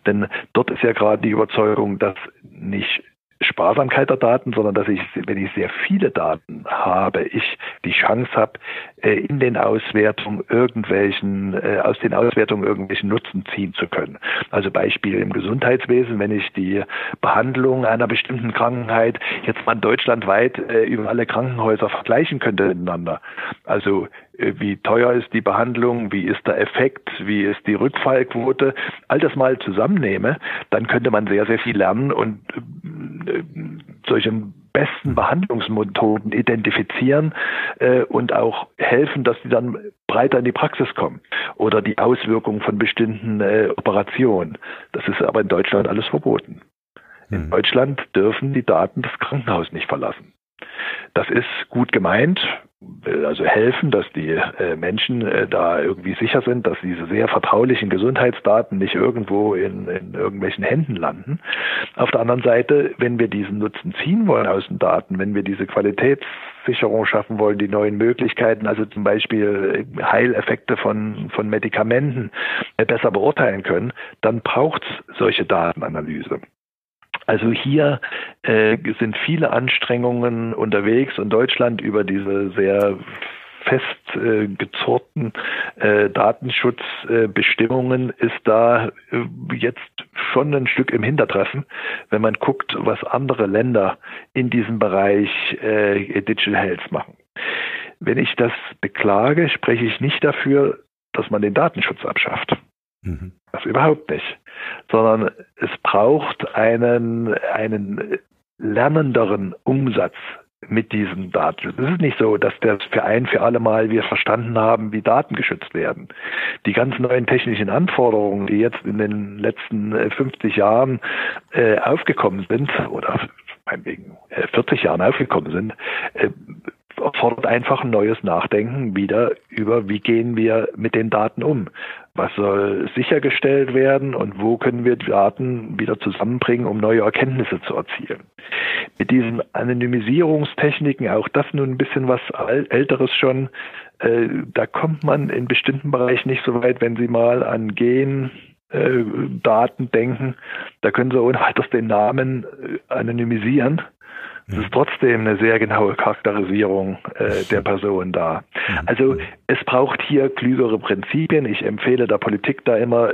Denn dort ist ja gerade die Überzeugung, dass nicht Sparsamkeit der Daten, sondern dass ich, wenn ich sehr viele Daten habe, ich die Chance habe, äh, in den Auswertungen irgendwelchen, äh, aus den Auswertungen irgendwelchen Nutzen ziehen zu können. Also Beispiel im Gesundheitswesen, wenn ich die Behandlung einer bestimmten Krankheit jetzt mal deutschlandweit äh, über alle Krankenhäuser vergleichen könnte miteinander. Also wie teuer ist die Behandlung, wie ist der Effekt, wie ist die Rückfallquote, all das mal zusammennehme, dann könnte man sehr, sehr viel lernen und äh, solche besten Behandlungsmethoden identifizieren äh, und auch helfen, dass die dann breiter in die Praxis kommen oder die Auswirkungen von bestimmten äh, Operationen. Das ist aber in Deutschland alles verboten. In hm. Deutschland dürfen die Daten das Krankenhaus nicht verlassen. Das ist gut gemeint, also helfen, dass die äh, Menschen äh, da irgendwie sicher sind, dass diese sehr vertraulichen Gesundheitsdaten nicht irgendwo in, in irgendwelchen Händen landen. Auf der anderen Seite, wenn wir diesen Nutzen ziehen wollen aus den Daten, wenn wir diese Qualitätssicherung schaffen wollen, die neuen Möglichkeiten, also zum Beispiel äh, Heileffekte von, von Medikamenten äh, besser beurteilen können, dann braucht es solche Datenanalyse. Also hier äh, sind viele Anstrengungen unterwegs und Deutschland über diese sehr fest äh, gezurrten äh, Datenschutzbestimmungen äh, ist da äh, jetzt schon ein Stück im Hintertreffen, wenn man guckt, was andere Länder in diesem Bereich äh, Digital Health machen. Wenn ich das beklage, spreche ich nicht dafür, dass man den Datenschutz abschafft. Mhm. Das überhaupt nicht. Sondern es braucht einen, einen lernenderen Umsatz mit diesen Daten. Es ist nicht so, dass das für ein für alle Mal wir verstanden haben, wie Daten geschützt werden. Die ganz neuen technischen Anforderungen, die jetzt in den letzten 50 äh, Jahren äh, aufgekommen sind oder meinetwegen 40 äh, Jahren aufgekommen sind, äh, erfordert einfach ein neues Nachdenken wieder über, wie gehen wir mit den Daten um? Was soll sichergestellt werden und wo können wir Daten wieder zusammenbringen, um neue Erkenntnisse zu erzielen? Mit diesen Anonymisierungstechniken, auch das nun ein bisschen was Älteres schon, äh, da kommt man in bestimmten Bereichen nicht so weit, wenn Sie mal an Gen äh, Daten denken, da können Sie ohne weiteres den Namen äh, anonymisieren es ist trotzdem eine sehr genaue Charakterisierung äh, der Person da. Also es braucht hier klügere Prinzipien. Ich empfehle der Politik da immer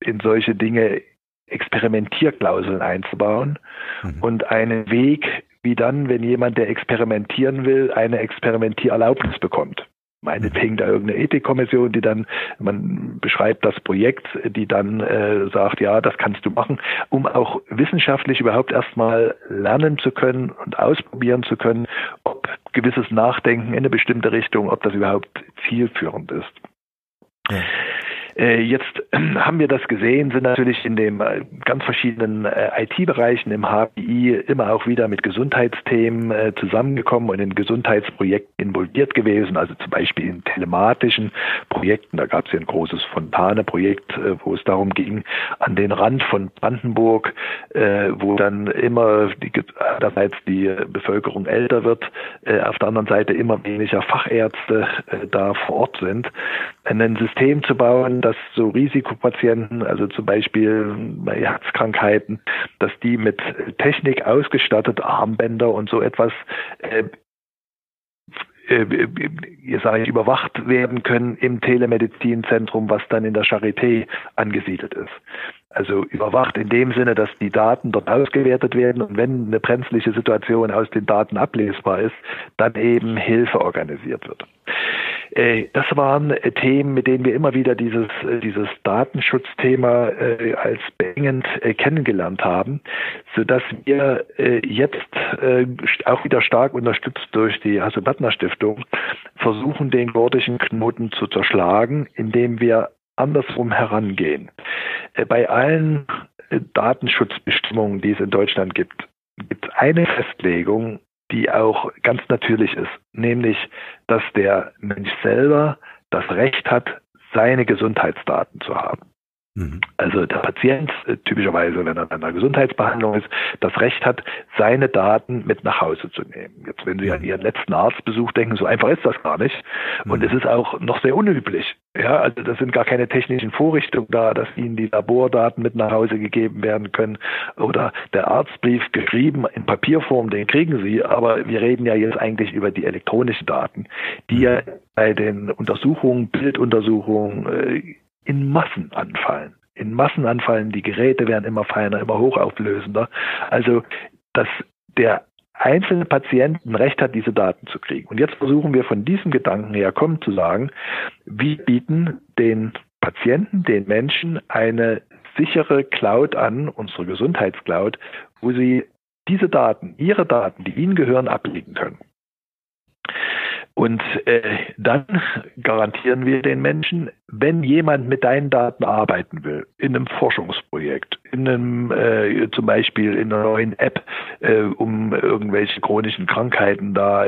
in solche Dinge Experimentierklauseln einzubauen mhm. und einen Weg, wie dann, wenn jemand, der experimentieren will, eine Experimentiererlaubnis bekommt meinetwegen da irgendeine Ethikkommission, die dann, man beschreibt das Projekt, die dann äh, sagt, ja, das kannst du machen, um auch wissenschaftlich überhaupt erstmal lernen zu können und ausprobieren zu können, ob gewisses Nachdenken in eine bestimmte Richtung, ob das überhaupt zielführend ist. Ja. Äh, jetzt haben wir das gesehen, sind natürlich in den äh, ganz verschiedenen äh, IT-Bereichen im HPI immer auch wieder mit Gesundheitsthemen zusammengekommen und in Gesundheitsprojekten involviert gewesen, also zum Beispiel in telematischen Projekten. Da gab es ja ein großes Fontane-Projekt, wo es darum ging, an den Rand von Brandenburg, wo dann immer die, einerseits die Bevölkerung älter wird, auf der anderen Seite immer weniger Fachärzte da vor Ort sind, ein System zu bauen, dass so Risikopatienten, also zum Beispiel bei Herzkrankheiten, dass die mit Technik ausgestattet, Armbänder und so etwas äh, äh, sage ich, überwacht werden können im Telemedizinzentrum, was dann in der Charité angesiedelt ist. Also überwacht in dem Sinne, dass die Daten dort ausgewertet werden und wenn eine brenzliche Situation aus den Daten ablesbar ist, dann eben Hilfe organisiert wird. Äh, das waren äh, Themen, mit denen wir immer wieder dieses, äh, dieses Datenschutzthema als beengend kennengelernt haben, sodass wir jetzt auch wieder stark unterstützt durch die Hasso-Plattner-Stiftung versuchen, den gordischen Knoten zu zerschlagen, indem wir andersrum herangehen. Bei allen Datenschutzbestimmungen, die es in Deutschland gibt, gibt es eine Festlegung, die auch ganz natürlich ist, nämlich, dass der Mensch selber das Recht hat, seine Gesundheitsdaten zu haben. Mhm. Also der Patient äh, typischerweise, wenn er in einer Gesundheitsbehandlung ist, das Recht hat, seine Daten mit nach Hause zu nehmen. Jetzt, wenn Sie an Ihren letzten Arztbesuch denken, so einfach ist das gar nicht. Und mhm. es ist auch noch sehr unüblich. Ja, also das sind gar keine technischen Vorrichtungen da, dass Ihnen die Labordaten mit nach Hause gegeben werden können oder der Arztbrief geschrieben in Papierform, den kriegen Sie. Aber wir reden ja jetzt eigentlich über die elektronischen Daten, die ja bei den Untersuchungen, Bilduntersuchungen äh, in Massen anfallen. In Massen anfallen, die Geräte werden immer feiner, immer hochauflösender. Also, dass der einzelne Patient ein Recht hat, diese Daten zu kriegen. Und jetzt versuchen wir von diesem Gedanken her kommen zu sagen, wir bieten den Patienten, den Menschen eine sichere Cloud an, unsere Gesundheitscloud, wo sie diese Daten, ihre Daten, die ihnen gehören, ablegen können. Und äh, dann garantieren wir den Menschen, wenn jemand mit deinen Daten arbeiten will, in einem Forschungsprojekt, in einem äh, zum Beispiel in einer neuen App, äh, um irgendwelche chronischen Krankheiten da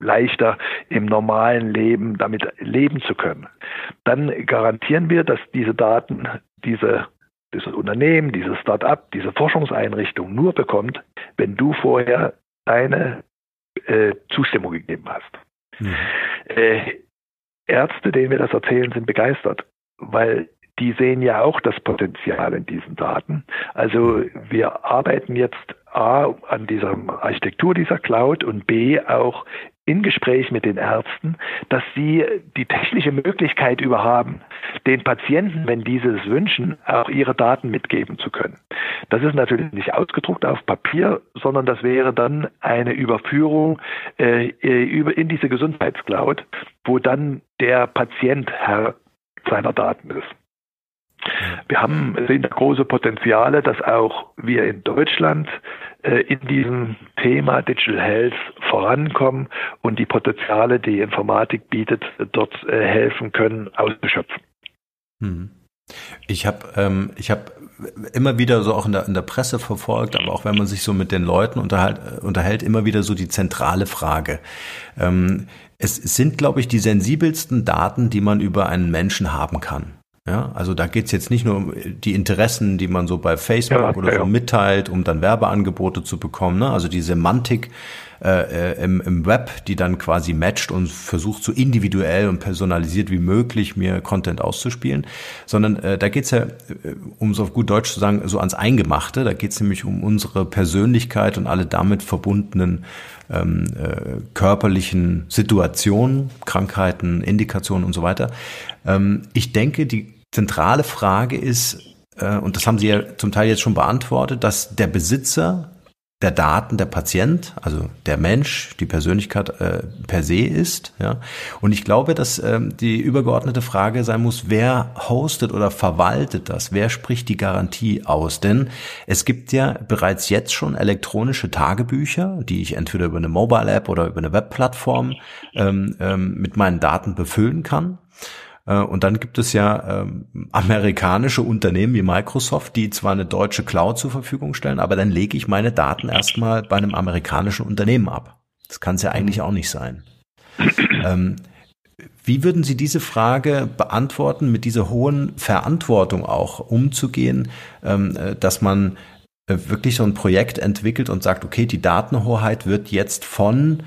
leichter im normalen Leben damit leben zu können. Dann garantieren wir, dass diese Daten, diese dieses Unternehmen, dieses Start-up, diese Forschungseinrichtung nur bekommt, wenn du vorher deine äh, Zustimmung gegeben hast. Mhm. Ärzte, denen wir das erzählen, sind begeistert, weil die sehen ja auch das Potenzial in diesen Daten. Also wir arbeiten jetzt A an dieser Architektur dieser Cloud und B auch in Gespräch mit den Ärzten, dass sie die technische Möglichkeit über haben, den Patienten, wenn diese es wünschen, auch ihre Daten mitgeben zu können. Das ist natürlich nicht ausgedruckt auf Papier, sondern das wäre dann eine Überführung äh, über in diese Gesundheitscloud, wo dann der Patient Herr seiner Daten ist. Wir haben, sehen große Potenziale, dass auch wir in Deutschland äh, in diesem Thema Digital Health vorankommen und die Potenziale, die Informatik bietet, dort äh, helfen können, auszuschöpfen.
Hm. Ich habe ähm, habe immer wieder so auch in der, in der Presse verfolgt, aber auch wenn man sich so mit den Leuten unterhält, unterhält immer wieder so die zentrale Frage. Ähm, es sind, glaube ich, die sensibelsten Daten, die man über einen Menschen haben kann. Ja, also da geht's jetzt nicht nur um die Interessen, die man so bei Facebook ja, oder so ja. mitteilt, um dann Werbeangebote zu bekommen. Ne? Also die Semantik äh, äh, im, im Web, die dann quasi matcht und versucht so individuell und personalisiert wie möglich mir Content auszuspielen, sondern äh, da geht's ja, äh, um so auf gut Deutsch zu sagen, so ans Eingemachte. Da geht's nämlich um unsere Persönlichkeit und alle damit verbundenen ähm, äh, körperlichen Situationen, Krankheiten, Indikationen und so weiter. Ähm, ich denke, die zentrale Frage ist, äh, und das haben Sie ja zum Teil jetzt schon beantwortet, dass der Besitzer der Daten der Patient, also der Mensch, die Persönlichkeit äh, per se ist. Ja. Und ich glaube, dass ähm, die übergeordnete Frage sein muss, wer hostet oder verwaltet das? Wer spricht die Garantie aus? Denn es gibt ja bereits jetzt schon elektronische Tagebücher, die ich entweder über eine Mobile App oder über eine Webplattform ähm, ähm, mit meinen Daten befüllen kann. Äh, und dann gibt es ja ähm, amerikanische Unternehmen wie Microsoft, die zwar eine deutsche Cloud zur Verfügung stellen, aber dann lege ich meine Daten erstmal bei einem amerikanischen Unternehmen ab. Das kann es ja eigentlich auch nicht sein. Ähm, wie würden Sie diese Frage beantworten, mit dieser hohen Verantwortung auch umzugehen, ähm, äh, dass man äh, wirklich so ein Projekt entwickelt und sagt, okay, die Datenhoheit wird jetzt von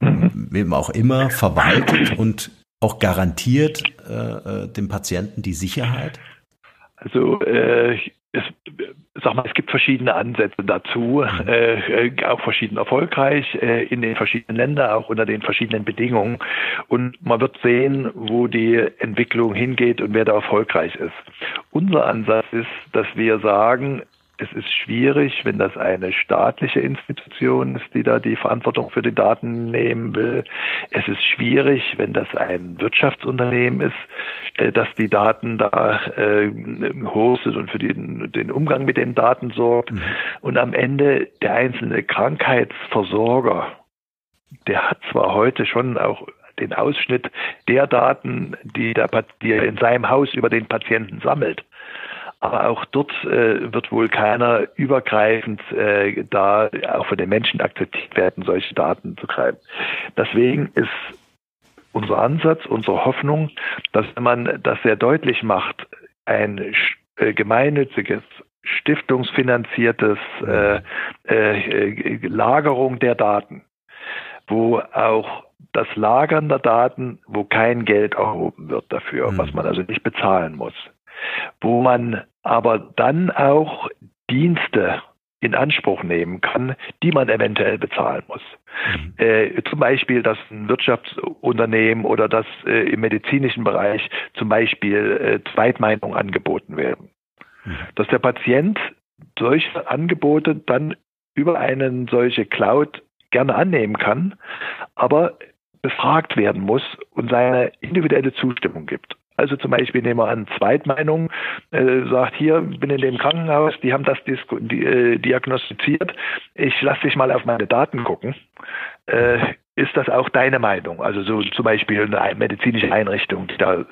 wem auch immer verwaltet und auch garantiert äh, äh, dem Patienten die Sicherheit?
Also äh, es, sag mal, es gibt verschiedene Ansätze dazu, mhm. äh, auch verschieden erfolgreich äh, in den verschiedenen Ländern, auch unter den verschiedenen Bedingungen. Und man wird sehen, wo die Entwicklung hingeht und wer da erfolgreich ist. Unser Ansatz ist, dass wir sagen, es ist schwierig, wenn das eine staatliche Institution ist, die da die Verantwortung für die Daten nehmen will. Es ist schwierig, wenn das ein Wirtschaftsunternehmen ist, äh, dass die Daten da äh, hostet und für den, den Umgang mit den Daten sorgt. Mhm. Und am Ende der einzelne Krankheitsversorger, der hat zwar heute schon auch den Ausschnitt der Daten, die, der, die er in seinem Haus über den Patienten sammelt. Aber auch dort äh, wird wohl keiner übergreifend äh, da auch von den Menschen akzeptiert werden, solche Daten zu greifen. Deswegen ist unser Ansatz, unsere Hoffnung, dass man das sehr deutlich macht, ein äh, gemeinnütziges, stiftungsfinanziertes äh, äh, Lagerung der Daten, wo auch das Lagern der Daten, wo kein Geld erhoben wird dafür, mhm. was man also nicht bezahlen muss, wo man aber dann auch Dienste in Anspruch nehmen kann, die man eventuell bezahlen muss. Mhm. Äh, zum Beispiel, dass ein Wirtschaftsunternehmen oder dass äh, im medizinischen Bereich zum Beispiel äh, Zweitmeinungen angeboten werden. Mhm. Dass der Patient solche Angebote dann über eine solche Cloud gerne annehmen kann, aber befragt werden muss und seine individuelle Zustimmung gibt. Also zum Beispiel nehmen wir an Zweitmeinung, äh, sagt hier, bin in dem Krankenhaus, die haben das die, äh, diagnostiziert, ich lasse dich mal auf meine Daten gucken. Äh, ist das auch deine Meinung? Also so zum Beispiel eine medizinische Einrichtung, die da äh,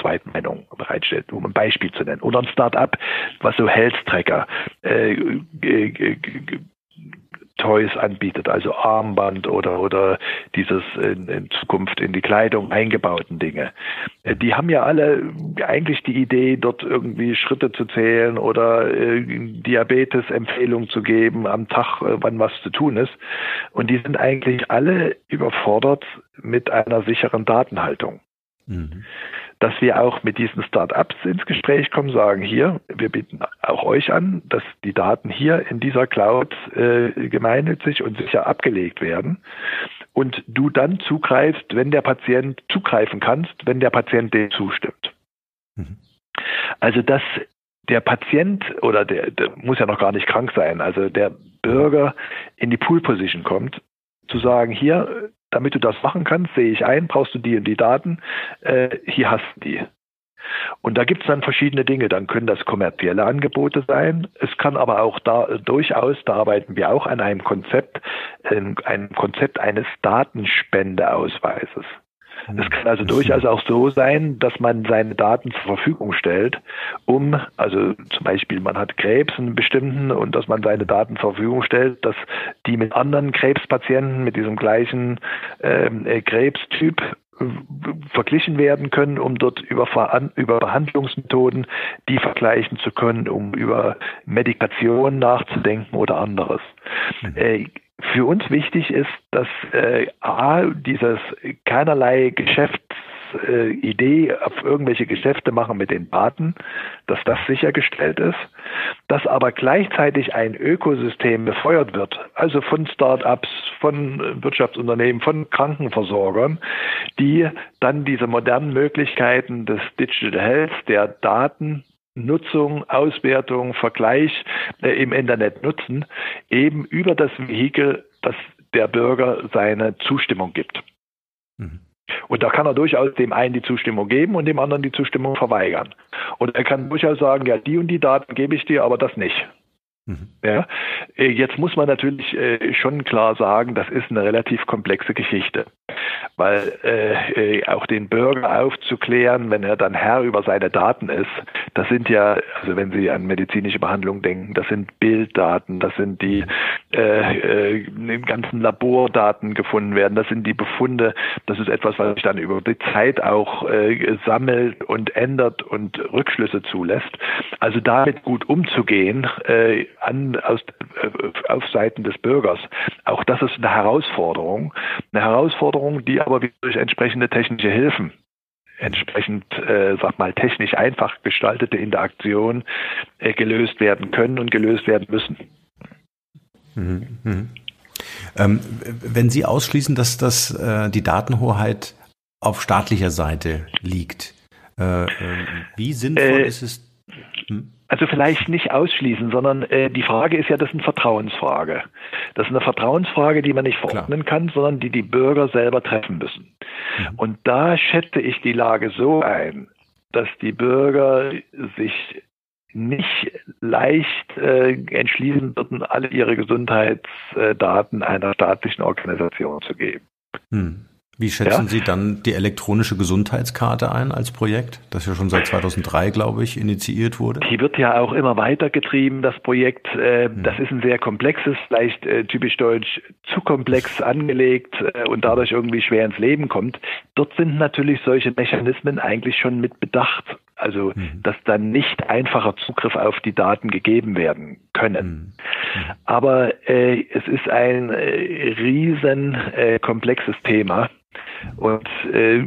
Zweitmeinung bereitstellt, um ein Beispiel zu nennen. Oder ein Start-up, was so Health Tracker äh, Toys anbietet, also Armband oder, oder dieses in, in Zukunft in die Kleidung eingebauten Dinge. Äh, die haben ja alle eigentlich die Idee, dort irgendwie Schritte zu zählen oder äh, Diabetes-Empfehlungen zu geben am Tag, äh, wann was zu tun ist. Und die sind eigentlich alle überfordert mit einer sicheren Datenhaltung. Mhm dass wir auch mit diesen Start-ups ins Gespräch kommen, sagen hier, wir bieten auch euch an, dass die Daten hier in dieser Cloud äh, gemeinnützig und sicher abgelegt werden und du dann zugreifst, wenn der Patient zugreifen kannst, wenn der Patient dem zustimmt. Mhm. Also dass der Patient oder der, der muss ja noch gar nicht krank sein, also der Bürger in die Pool-Position kommt, zu sagen, hier, damit du das machen kannst, sehe ich ein, brauchst du die und die Daten, äh, hier hast du die. Und da gibt es dann verschiedene Dinge. Dann können das kommerzielle Angebote sein. Es kann aber auch da durchaus, da arbeiten wir auch an einem Konzept, ähm, einem Konzept eines Datenspendeausweises. Es kann also durchaus auch so sein, dass man seine Daten zur Verfügung stellt, um, also zum Beispiel man hat Krebs einen bestimmten und dass man seine Daten zur Verfügung stellt, dass die mit anderen Krebspatienten mit diesem gleichen ähm, äh, Krebstyp äh, verglichen werden können, um dort über, über Behandlungsmethoden die vergleichen zu können, um über Medikation nachzudenken oder anderes. Mhm. Äh, für uns wichtig ist, dass äh, A, dieses keinerlei Geschäftsidee äh, auf irgendwelche Geschäfte machen mit den Daten, dass das sichergestellt ist, dass aber gleichzeitig ein Ökosystem befeuert wird, also von Start-ups, von Wirtschaftsunternehmen, von Krankenversorgern, die dann diese modernen Möglichkeiten des Digital Health, der Daten Nutzung, Auswertung, Vergleich äh, im Internet nutzen, eben über das Vehikel, dass der Bürger seine Zustimmung gibt. Mhm. Und da kann er durchaus dem einen die Zustimmung geben und dem anderen die Zustimmung verweigern. Und er kann durchaus sagen, ja, die und die Daten gebe ich dir, aber das nicht. Mhm. Ja, äh, jetzt muss man natürlich äh, schon klar sagen, das ist eine relativ komplexe Geschichte, weil äh, äh, auch den Bürger aufzuklären, wenn er dann Herr über seine Daten ist, das sind ja, also wenn Sie an medizinische Behandlung denken, das sind Bilddaten, das sind die äh, äh, ganzen Labordaten gefunden werden, das sind die Befunde, das ist etwas, was sich dann über die Zeit auch äh, sammelt und ändert und Rückschlüsse zulässt. Also damit gut umzugehen, äh, an, aus, äh, auf Seiten des Bürgers. Auch das ist eine Herausforderung. Eine Herausforderung, die aber durch entsprechende technische Hilfen entsprechend, äh, sag mal, technisch einfach gestaltete Interaktion äh, gelöst werden können und gelöst werden müssen.
Mhm. Mhm. Ähm, wenn Sie ausschließen, dass das äh, die Datenhoheit auf staatlicher Seite liegt, äh, äh wie sinnvoll ist es?
Hm? Also vielleicht nicht ausschließen, sondern äh, die Frage ist ja, das ist eine Vertrauensfrage. Das ist eine Vertrauensfrage, die man nicht verordnen Klar. kann, sondern die die Bürger selber treffen müssen. Mhm. Und da schätze ich die Lage so ein, dass die Bürger sich nicht leicht äh, entschließen würden, alle ihre Gesundheitsdaten einer staatlichen Organisation zu geben.
Hm. Wie schätzen ja? Sie dann die elektronische Gesundheitskarte ein als Projekt, das ja schon seit 2003, glaube ich, initiiert wurde?
Die wird ja auch immer weiter getrieben, das Projekt. Äh, hm. Das ist ein sehr komplexes, vielleicht äh, typisch deutsch, zu komplex angelegt äh, und dadurch irgendwie schwer ins Leben kommt. Dort sind natürlich solche Mechanismen eigentlich schon mit bedacht. Also, mhm. dass dann nicht einfacher Zugriff auf die Daten gegeben werden können. Mhm. Aber äh, es ist ein äh, riesen äh, komplexes Thema. Und äh,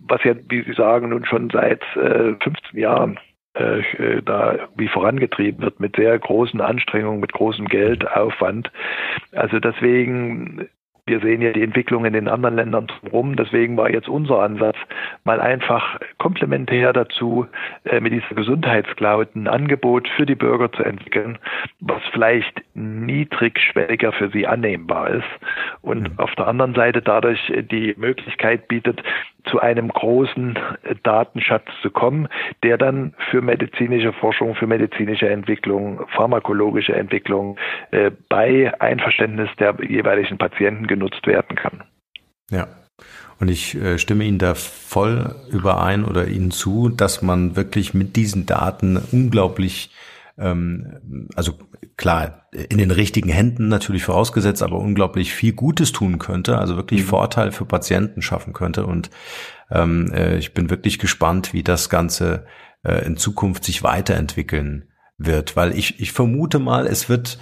was ja, wie Sie sagen, nun schon seit äh, 15 Jahren äh, äh, da wie vorangetrieben wird mit sehr großen Anstrengungen, mit großem Geldaufwand. Also deswegen wir sehen ja die Entwicklung in den anderen Ländern rum. Deswegen war jetzt unser Ansatz, mal einfach komplementär dazu, äh, mit dieser Gesundheitscloud ein Angebot für die Bürger zu entwickeln, was vielleicht niedrigschwelliger für sie annehmbar ist und mhm. auf der anderen Seite dadurch die Möglichkeit bietet, zu einem großen äh, Datenschatz zu kommen, der dann für medizinische Forschung, für medizinische Entwicklung, pharmakologische Entwicklung äh, bei Einverständnis der jeweiligen Patienten genutzt werden kann.
Ja. Und ich äh, stimme Ihnen da voll überein oder Ihnen zu, dass man wirklich mit diesen Daten unglaublich ähm, also klar, in den richtigen Händen natürlich vorausgesetzt, aber unglaublich viel Gutes tun könnte, also wirklich mhm. Vorteil für Patienten schaffen könnte. Und ähm, äh, ich bin wirklich gespannt, wie das Ganze äh, in Zukunft sich weiterentwickeln wird, weil ich, ich vermute mal, es wird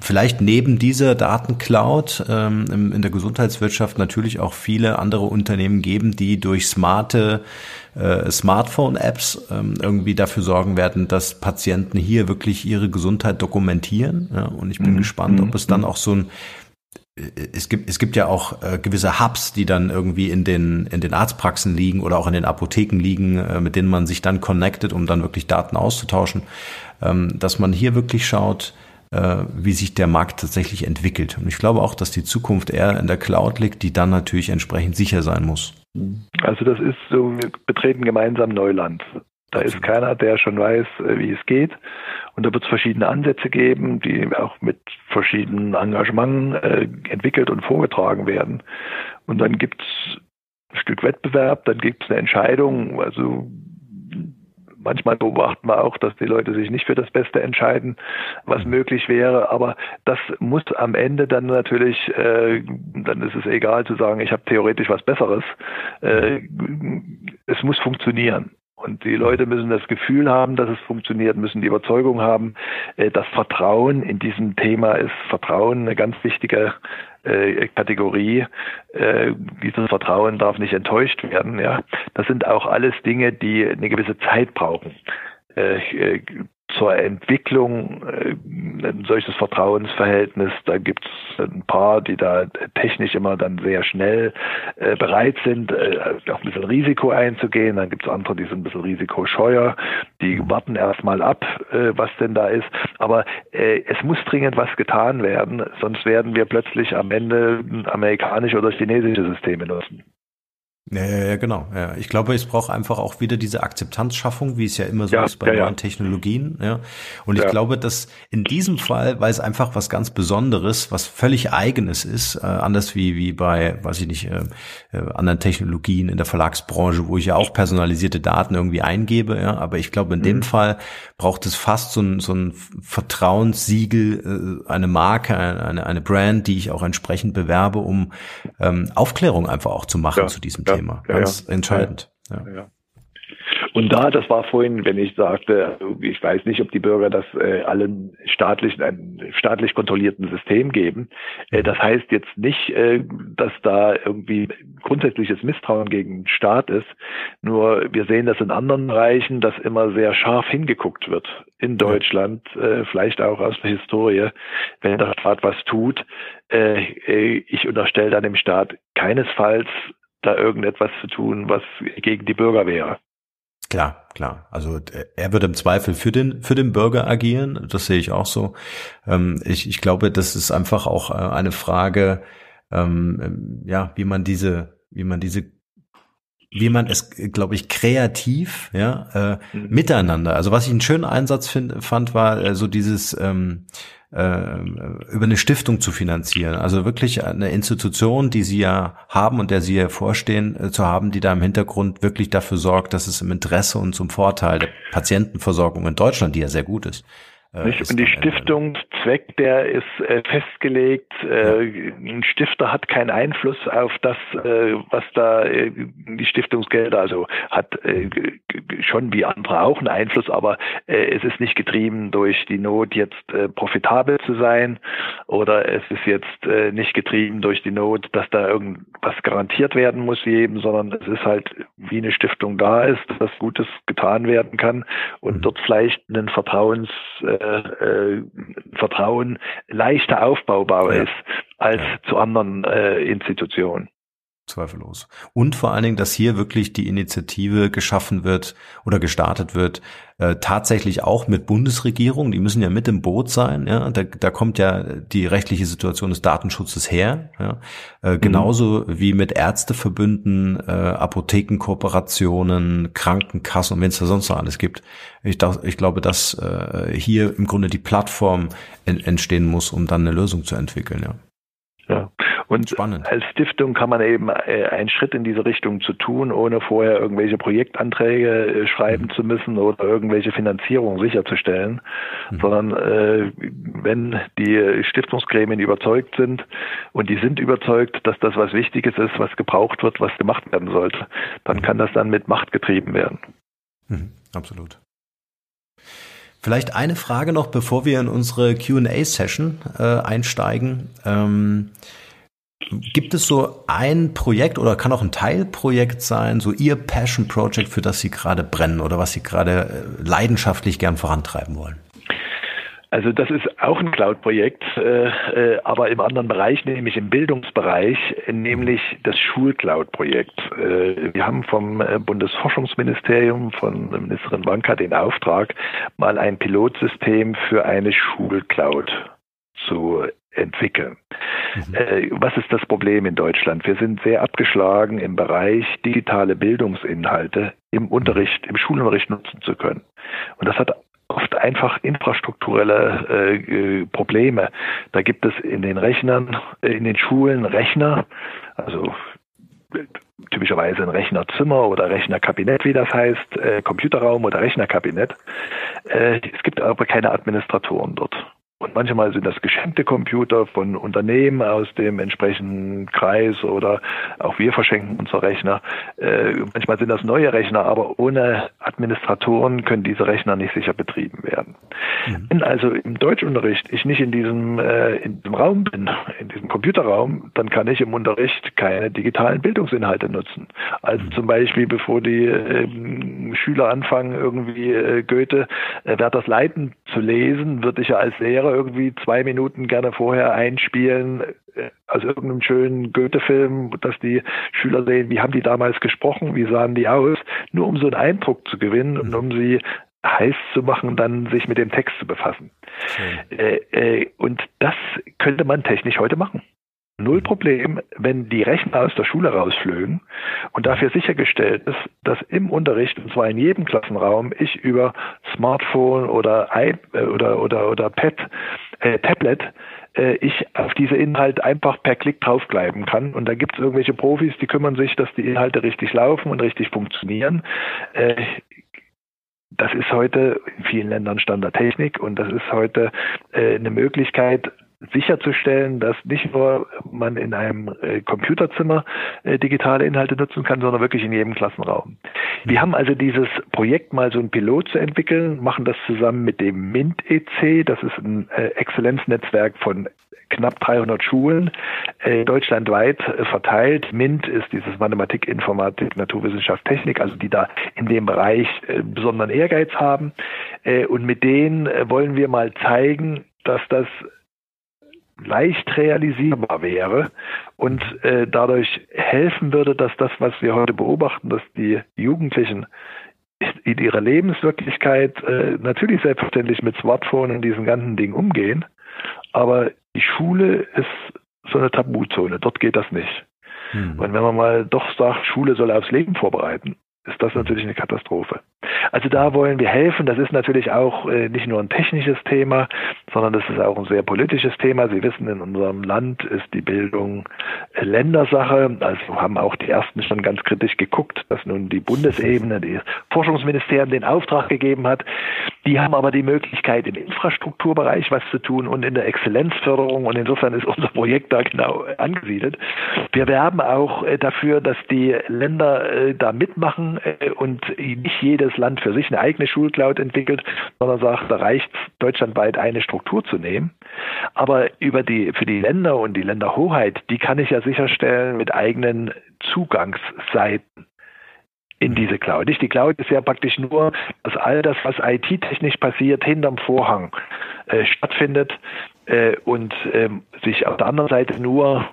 vielleicht neben dieser Datencloud ähm, in der Gesundheitswirtschaft natürlich auch viele andere Unternehmen geben, die durch smarte äh, Smartphone-Apps ähm, irgendwie dafür sorgen werden, dass Patienten hier wirklich ihre Gesundheit dokumentieren. Und ich bin mhm. gespannt, ob es dann mhm. auch so ein äh, es gibt, es gibt ja auch äh, gewisse Hubs, die dann irgendwie in den, in den Arztpraxen liegen oder auch in den Apotheken liegen, äh, mit denen man sich dann connectet, um dann wirklich Daten auszutauschen, ähm, dass man hier wirklich schaut, wie sich der Markt tatsächlich entwickelt. Und ich glaube auch, dass die Zukunft eher in der Cloud liegt, die dann natürlich entsprechend sicher sein muss.
Also das ist so, wir betreten gemeinsam Neuland. Da ist keiner, der schon weiß, äh, wie es geht. Und da wird es verschiedene Ansätze geben, die auch mit verschiedenen Engagementen äh, entwickelt und vorgetragen werden. Und dann gibt es ein Stück Wettbewerb, dann gibt es eine Entscheidung. Also manchmal beobachten wir auch, dass die Leute sich nicht für das Beste entscheiden, was mhm. möglich wäre. Aber das muss am Ende dann natürlich, äh, dann ist es egal zu sagen, ich habe theoretisch was Besseres. Äh, es muss funktionieren. Und die Leute müssen das Gefühl haben, dass es funktioniert, müssen die Überzeugung haben. Äh, das Vertrauen in diesem Thema ist Vertrauen eine ganz wichtige äh, Kategorie. Äh, dieses Vertrauen darf nicht enttäuscht werden. Ja, das sind auch alles Dinge, die eine gewisse Zeit brauchen. Äh, zur Entwicklung äh, ein solches Vertrauensverhältnis. Da gibt es ein paar, die da technisch immer dann sehr schnell äh, bereit sind, äh, auch ein bisschen Risiko einzugehen. Dann gibt es andere, die sind ein bisschen risikoscheuer, die warten erstmal ab, äh, was denn da ist. Aber äh, es muss dringend was getan werden, sonst werden wir plötzlich am Ende amerikanische oder chinesische Systeme nutzen.
Ja, ja, ja, genau. Ja. Ich glaube, es braucht einfach auch wieder diese Akzeptanzschaffung, wie es ja immer so ja, ist bei ja, neuen Technologien. Ja. Und ich glaube, dass in diesem Fall, weil es einfach was ganz Besonderes, was völlig Eigenes ist, äh, anders wie wie bei, weiß ich nicht, äh, äh, anderen Technologien in der Verlagsbranche, wo ich ja auch personalisierte Daten irgendwie eingebe. Ja. Aber ich glaube, in mhm. dem Fall braucht es fast so ein, so ein Vertrauenssiegel, äh, eine Marke, eine, eine Brand, die ich auch entsprechend bewerbe, um ähm, Aufklärung einfach auch zu machen zu diesem Thema. Thema. Ja, Ganz ja. entscheidend. Ja.
Und da, das war vorhin, wenn ich sagte, ich weiß nicht, ob die Bürger das äh, allen staatlichen, einem staatlich kontrollierten System geben. Äh, das heißt jetzt nicht, äh, dass da irgendwie grundsätzliches Misstrauen gegen den Staat ist. Nur wir sehen das in anderen Bereichen, dass immer sehr scharf hingeguckt wird in Deutschland, äh, vielleicht auch aus der Historie, wenn der Staat was tut. Äh, äh, ich unterstelle dann dem Staat keinesfalls da irgendetwas zu tun, was gegen die Bürger wäre.
Klar, klar. Also er wird im Zweifel für den für den Bürger agieren. Das sehe ich auch so. Ähm, ich, ich glaube, das ist einfach auch äh, eine Frage, ähm, ja, wie man diese, wie man diese wie man es, glaube ich, kreativ, ja, äh, mhm. miteinander. Also was ich einen schönen Einsatz find, fand, war äh, so dieses ähm, äh, über eine Stiftung zu finanzieren. Also wirklich eine Institution, die sie ja haben und der sie ja vorstehen, äh, zu haben, die da im Hintergrund wirklich dafür sorgt, dass es im Interesse und zum Vorteil der Patientenversorgung in Deutschland, die ja sehr gut ist,
äh, und die Stiftungszweck, der ist äh, festgelegt. Äh, ein Stifter hat keinen Einfluss auf das, äh, was da äh, die Stiftungsgelder, also hat äh, schon wie andere auch einen Einfluss, aber es ist nicht getrieben durch die Not, jetzt profitabel zu sein oder es ist jetzt nicht getrieben durch die Not, dass da irgendwas garantiert werden muss jedem, sondern es ist halt wie eine Stiftung da ist, dass Gutes getan werden kann und mhm. dort vielleicht einen Vertrauens äh, Vertrauen leichter aufbaubar ja. ist als zu anderen äh, Institutionen.
Zweifellos. Und vor allen Dingen, dass hier wirklich die Initiative geschaffen wird oder gestartet wird, äh, tatsächlich auch mit Bundesregierung, die müssen ja mit im Boot sein, ja, da, da kommt ja die rechtliche Situation des Datenschutzes her, ja, äh, mhm. genauso mhm. wie mit Ärzteverbünden, äh, Apothekenkooperationen, Krankenkassen und wenn es da sonst noch alles gibt. Ich, ich glaube, dass äh, hier im Grunde die Plattform en entstehen muss, um dann eine Lösung zu entwickeln, ja.
Ja. Und Spannend. als Stiftung kann man eben äh, einen Schritt in diese Richtung zu tun, ohne vorher irgendwelche Projektanträge äh, schreiben mhm. zu müssen oder irgendwelche Finanzierung sicherzustellen, mhm. sondern äh, wenn die Stiftungsgremien überzeugt sind und die sind überzeugt, dass das was Wichtiges ist, was gebraucht wird, was gemacht werden sollte, dann mhm. kann das dann mit Macht getrieben werden.
Mhm. Absolut. Vielleicht eine Frage noch, bevor wir in unsere QA-Session äh, einsteigen. Ähm, gibt es so ein Projekt oder kann auch ein Teilprojekt sein, so Ihr Passion Project, für das Sie gerade brennen oder was Sie gerade äh, leidenschaftlich gern vorantreiben wollen?
Also das ist auch ein Cloud-Projekt, äh, äh, aber im anderen Bereich, nämlich im Bildungsbereich, nämlich das Schulcloud-Projekt. Äh, wir haben vom Bundesforschungsministerium, von Ministerin Wanka den Auftrag, mal ein Pilotsystem für eine Schulcloud zu entwickeln. Mhm. Äh, was ist das Problem in Deutschland? Wir sind sehr abgeschlagen im Bereich digitale Bildungsinhalte im Unterricht, im Schulunterricht nutzen zu können. Und das hat oft einfach infrastrukturelle äh, Probleme. Da gibt es in den Rechnern, äh, in den Schulen Rechner, also typischerweise ein Rechnerzimmer oder Rechnerkabinett, wie das heißt, äh, Computerraum oder Rechnerkabinett. Äh, es gibt aber keine Administratoren dort. Und manchmal sind das geschenkte Computer von Unternehmen aus dem entsprechenden Kreis oder auch wir verschenken unsere Rechner. Äh, manchmal sind das neue Rechner, aber ohne Administratoren können diese Rechner nicht sicher betrieben werden. Mhm. Wenn also im Deutschunterricht ich nicht in diesem, äh, in diesem Raum bin, in diesem Computerraum, dann kann ich im Unterricht keine digitalen Bildungsinhalte nutzen. Also mhm. zum Beispiel, bevor die äh, Schüler anfangen, irgendwie äh, Goethe, äh, Werthers Leiden zu lesen, würde ich ja als Lehrer irgendwie zwei Minuten gerne vorher einspielen äh, aus irgendeinem schönen Goethe-Film, dass die Schüler sehen, wie haben die damals gesprochen, wie sahen die aus, nur um so einen Eindruck zu gewinnen und um sie heiß zu machen, dann sich mit dem Text zu befassen. Äh, äh, und das könnte man technisch heute machen. Null Problem, wenn die Rechner aus der Schule rausflögen und dafür sichergestellt ist, dass im Unterricht, und zwar in jedem Klassenraum, ich über Smartphone oder iPad äh, oder, oder, oder Pad, äh, Tablet äh, ich auf diese Inhalte einfach per Klick draufbleiben kann. Und da gibt es irgendwelche Profis, die kümmern sich, dass die Inhalte richtig laufen und richtig funktionieren. Äh, das ist heute in vielen Ländern Standardtechnik und das ist heute eine Möglichkeit, sicherzustellen, dass nicht nur man in einem äh, Computerzimmer äh, digitale Inhalte nutzen kann, sondern wirklich in jedem Klassenraum. Wir haben also dieses Projekt mal so ein Pilot zu entwickeln, machen das zusammen mit dem MINT EC, das ist ein äh, Exzellenznetzwerk von knapp 300 Schulen äh, deutschlandweit äh, verteilt. MINT ist dieses Mathematik, Informatik, Naturwissenschaft, Technik, also die da in dem Bereich äh, besonderen Ehrgeiz haben. Und mit denen wollen wir mal zeigen, dass das leicht realisierbar wäre und äh, dadurch helfen würde, dass das, was wir heute beobachten, dass die Jugendlichen in ihrer Lebenswirklichkeit äh, natürlich selbstverständlich mit Smartphone und diesen ganzen Dingen umgehen, aber die Schule ist so eine Tabuzone, dort geht das nicht. Hm. Und wenn man mal doch sagt, Schule soll aufs Leben vorbereiten, ist das natürlich eine Katastrophe. Also da wollen wir helfen. Das ist natürlich auch äh, nicht nur ein technisches Thema, sondern das ist auch ein sehr politisches Thema. Sie wissen, in unserem Land ist die Bildung äh, Ländersache. Also haben auch die Ersten schon ganz kritisch geguckt, dass nun die Bundesebene, die Forschungsministerium den Auftrag gegeben hat. Die haben aber die Möglichkeit, im Infrastrukturbereich was zu tun und in der Exzellenzförderung. Und insofern ist unser Projekt da genau angesiedelt. Wir werben auch äh, dafür, dass die Länder äh, da mitmachen äh, und nicht jedes Land für sich eine eigene Schulcloud entwickelt, sondern sagt, da reicht deutschlandweit eine Struktur zu nehmen. Aber über die, für die Länder und die Länderhoheit, die kann ich ja sicherstellen mit eigenen Zugangsseiten in diese Cloud. Nicht die Cloud ist ja praktisch nur, dass all das, was IT-technisch passiert, hinterm Vorhang äh, stattfindet äh, und ähm, sich auf der anderen Seite nur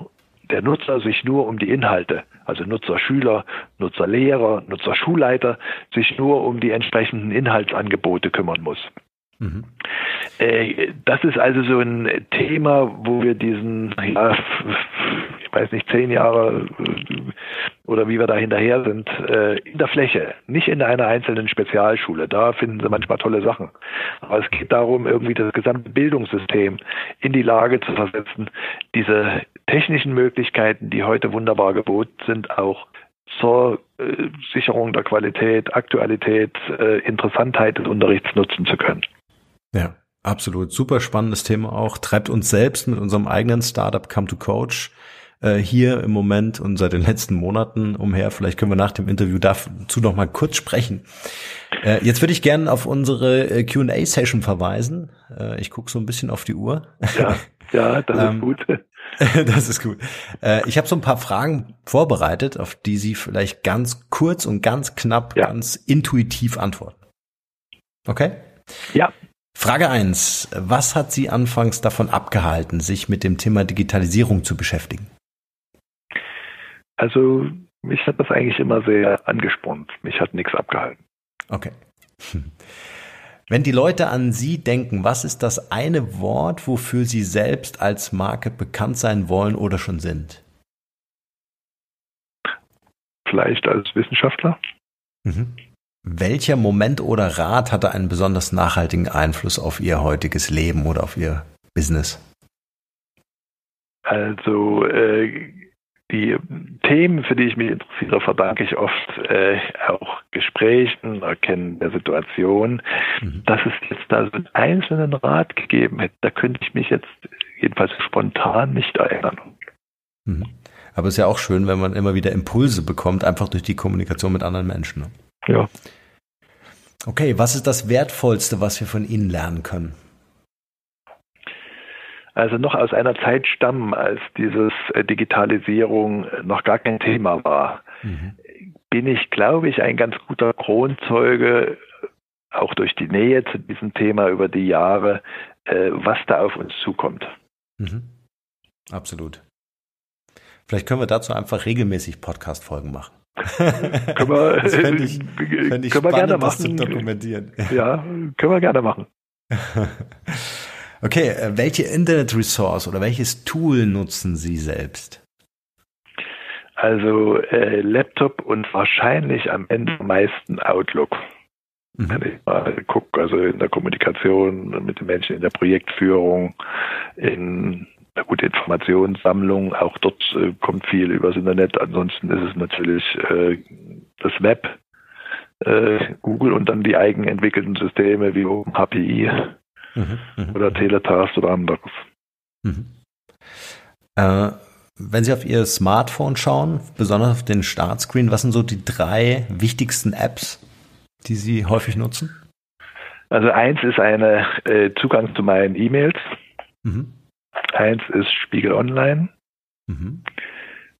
der Nutzer sich nur um die Inhalte, also Nutzer Schüler, Nutzer Lehrer, Nutzer Schulleiter, sich nur um die entsprechenden Inhaltsangebote kümmern muss. Mhm. Äh, das ist also so ein Thema, wo wir diesen, ja, ich weiß nicht, zehn Jahre oder wie wir da hinterher sind, äh, in der Fläche, nicht in einer einzelnen Spezialschule. Da finden sie manchmal tolle Sachen. Aber es geht darum, irgendwie das gesamte Bildungssystem in die Lage zu versetzen, diese technischen Möglichkeiten, die heute wunderbar geboten sind, auch zur äh, Sicherung der Qualität, Aktualität, äh, Interessantheit des Unterrichts nutzen zu können.
Ja, absolut. Super spannendes Thema auch. Treibt uns selbst mit unserem eigenen Startup Come to Coach äh, hier im Moment und seit den letzten Monaten umher. Vielleicht können wir nach dem Interview dazu noch mal kurz sprechen. Äh, jetzt würde ich gerne auf unsere äh, Q&A-Session verweisen. Äh, ich gucke so ein bisschen auf die Uhr.
Ja, ja das ist ähm, gut.
das ist gut. Äh, ich habe so ein paar Fragen vorbereitet, auf die Sie vielleicht ganz kurz und ganz knapp, ja. ganz intuitiv antworten. Okay?
Ja.
Frage eins: Was hat Sie anfangs davon abgehalten, sich mit dem Thema Digitalisierung zu beschäftigen?
Also mich hat das eigentlich immer sehr angespornt. Mich hat nichts abgehalten.
Okay. Wenn die Leute an Sie denken, was ist das eine Wort, wofür Sie selbst als Marke bekannt sein wollen oder schon sind?
Vielleicht als Wissenschaftler.
Mhm. Welcher Moment oder Rat hatte einen besonders nachhaltigen Einfluss auf Ihr heutiges Leben oder auf Ihr Business?
Also äh, die Themen, für die ich mich interessiere, verdanke ich oft äh, auch Gesprächen, Erkennen der Situation. Mhm. Dass es jetzt da so einen einzelnen Rat gegeben hätte, da könnte ich mich jetzt jedenfalls spontan nicht erinnern.
Mhm. Aber es ist ja auch schön, wenn man immer wieder Impulse bekommt, einfach durch die Kommunikation mit anderen Menschen. Ne?
Ja.
Okay, was ist das Wertvollste, was wir von Ihnen lernen können?
also noch aus einer Zeit stammen, als dieses äh, Digitalisierung noch gar kein Thema war, mhm. bin ich, glaube ich, ein ganz guter Kronzeuge, auch durch die Nähe zu diesem Thema über die Jahre, äh, was da auf uns zukommt.
Mhm. Absolut. Vielleicht können wir dazu einfach regelmäßig Podcast-Folgen machen.
können wir, das fände ich, fänd ich können wir gerne machen. dokumentieren. Ja, können wir gerne machen.
Okay, äh, welche Internet-Resource oder welches Tool nutzen Sie selbst?
Also äh, Laptop und wahrscheinlich am Ende am meisten Outlook. Mhm. Wenn ich mal gucke, also in der Kommunikation mit den Menschen, in der Projektführung, in na gut, Informationssammlung, auch dort äh, kommt viel übers Internet. Ansonsten ist es natürlich äh, das Web, äh, Google und dann die eigenentwickelten Systeme wie OpenAPI mhm, mhm, oder Teletast oder anderes. Mhm.
Äh, wenn Sie auf Ihr Smartphone schauen, besonders auf den Startscreen, was sind so die drei wichtigsten Apps, die Sie häufig nutzen?
Also eins ist eine äh, Zugang zu meinen E-Mails. Mhm. Eins ist Spiegel Online. Mhm.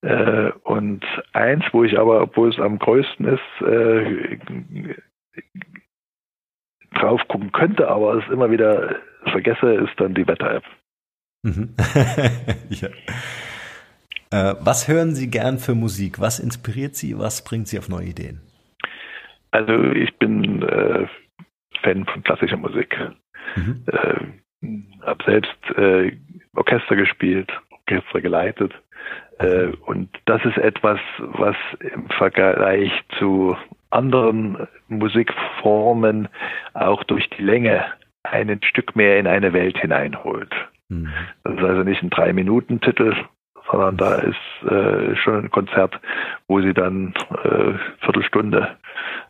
Äh, und eins, wo ich aber, obwohl es am größten ist, äh, drauf gucken könnte, aber es immer wieder vergesse, ist dann die Wetter-App. Mhm.
ja. äh, was hören Sie gern für Musik? Was inspiriert Sie? Was bringt Sie auf neue Ideen?
Also ich bin äh, Fan von klassischer Musik. Mhm. Habe selbst äh, Orchester gespielt, Orchester geleitet. Äh, und das ist etwas, was im Vergleich zu anderen Musikformen auch durch die Länge ein Stück mehr in eine Welt hineinholt. Mhm. Das ist also nicht ein Drei-Minuten-Titel, sondern da ist äh, schon ein Konzert, wo sie dann äh, Viertelstunde